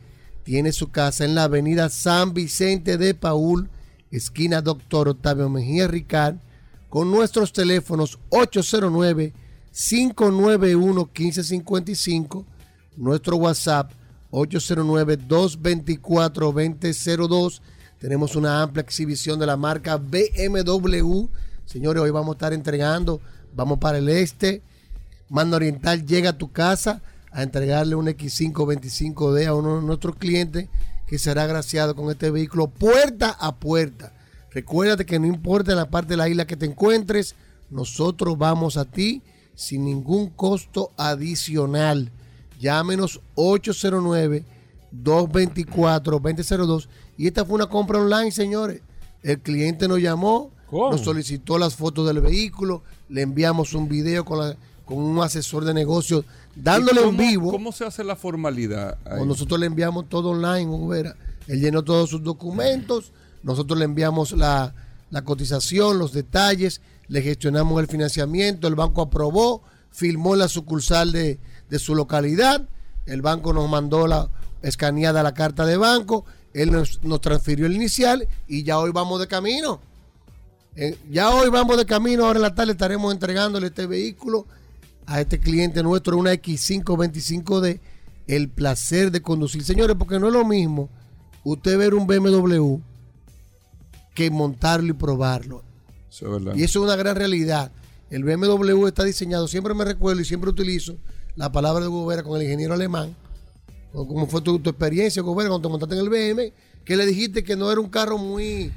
tiene su casa en la avenida San Vicente de Paul, esquina Doctor Octavio Mejía Ricard, con nuestros teléfonos 809-591-1555, nuestro WhatsApp 809-224-2002. Tenemos una amplia exhibición de la marca BMW. Señores, hoy vamos a estar entregando, vamos para el este. Manda Oriental llega a tu casa a entregarle un X525D a uno de nuestros clientes que será agraciado con este vehículo puerta a puerta. Recuérdate que no importa en la parte de la isla que te encuentres, nosotros vamos a ti sin ningún costo adicional. Llámenos 809-224-2002. Y esta fue una compra online, señores. El cliente nos llamó, ¿Cómo? nos solicitó las fotos del vehículo, le enviamos un video con, la- con un asesor de negocios dándole ¿Y en vivo. ¿Cómo se hace la formalidad? ahí? Nosotros le enviamos todo online, Hugo Vera. Él llenó todos sus documentos, nosotros le enviamos la, la cotización, los detalles, le gestionamos el financiamiento, el banco aprobó, firmó la sucursal de, de su localidad, el banco nos mandó la escaneada la carta de banco, él nos, nos transfirió el inicial y ya hoy vamos de camino. Eh, ya hoy vamos de camino, ahora en la tarde estaremos entregándole este vehículo a este cliente nuestro, una X525D, el placer de conducir. Señores, porque no es lo mismo usted ver un BMW que montarlo y probarlo. Eso es verdad. Y eso es una gran realidad. El BMW está diseñado, siempre me recuerdo y siempre utilizo la palabra de Gobera con el ingeniero alemán. o ¿Cómo fue tu, tu experiencia, Gobera, cuando te montaste en el BM? Que le dijiste que no era un carro muy...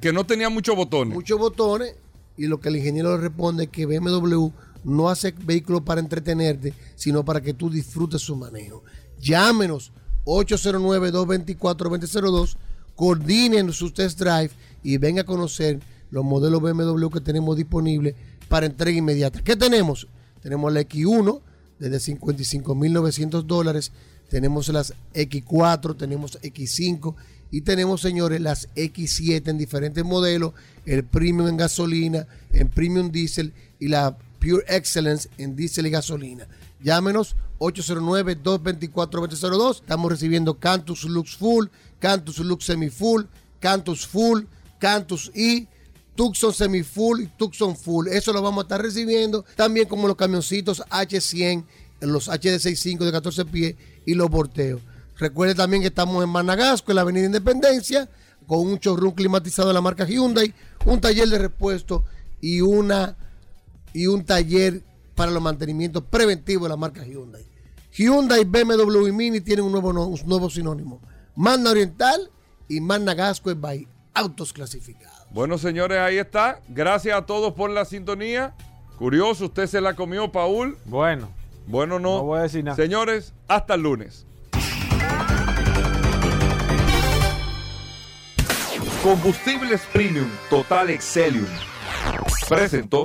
Que no tenía muchos botones. Muchos botones. Y lo que el ingeniero le responde es que BMW no hace vehículos para entretenerte, sino para que tú disfrutes su manejo. Llámenos 809-224-2002, coordinen sus test drive y venga a conocer los modelos BMW que tenemos disponibles para entrega inmediata. ¿Qué tenemos? Tenemos la X1 desde 55.900 dólares, tenemos las X4, tenemos X5 y tenemos, señores, las X7 en diferentes modelos, el Premium en gasolina, en Premium Diesel y la Pure Excellence en diésel y gasolina. Llámenos 809-224-2002. Estamos recibiendo Cantus Lux Full, Cantus Lux Semi Full, Cantus Full, Cantus E, Tucson Semi Full y Tucson Full. Eso lo vamos a estar recibiendo. También como los camioncitos H100, los HD65 de 14 pies y los volteos. Recuerde también que estamos en Managasco, en la Avenida Independencia, con un showroom climatizado de la marca Hyundai, un taller de repuesto y una y un taller para los mantenimientos preventivos de la marca Hyundai. Hyundai, BMW y Mini tienen un nuevo, un nuevo sinónimo. Magna Oriental y Magna Gasco by Autos Clasificados. Bueno, señores, ahí está. Gracias a todos por la sintonía. Curioso, usted se la comió, Paul. Bueno. Bueno, no. No voy a decir nada. Señores, hasta el lunes. Combustibles Premium Total Excelium presentó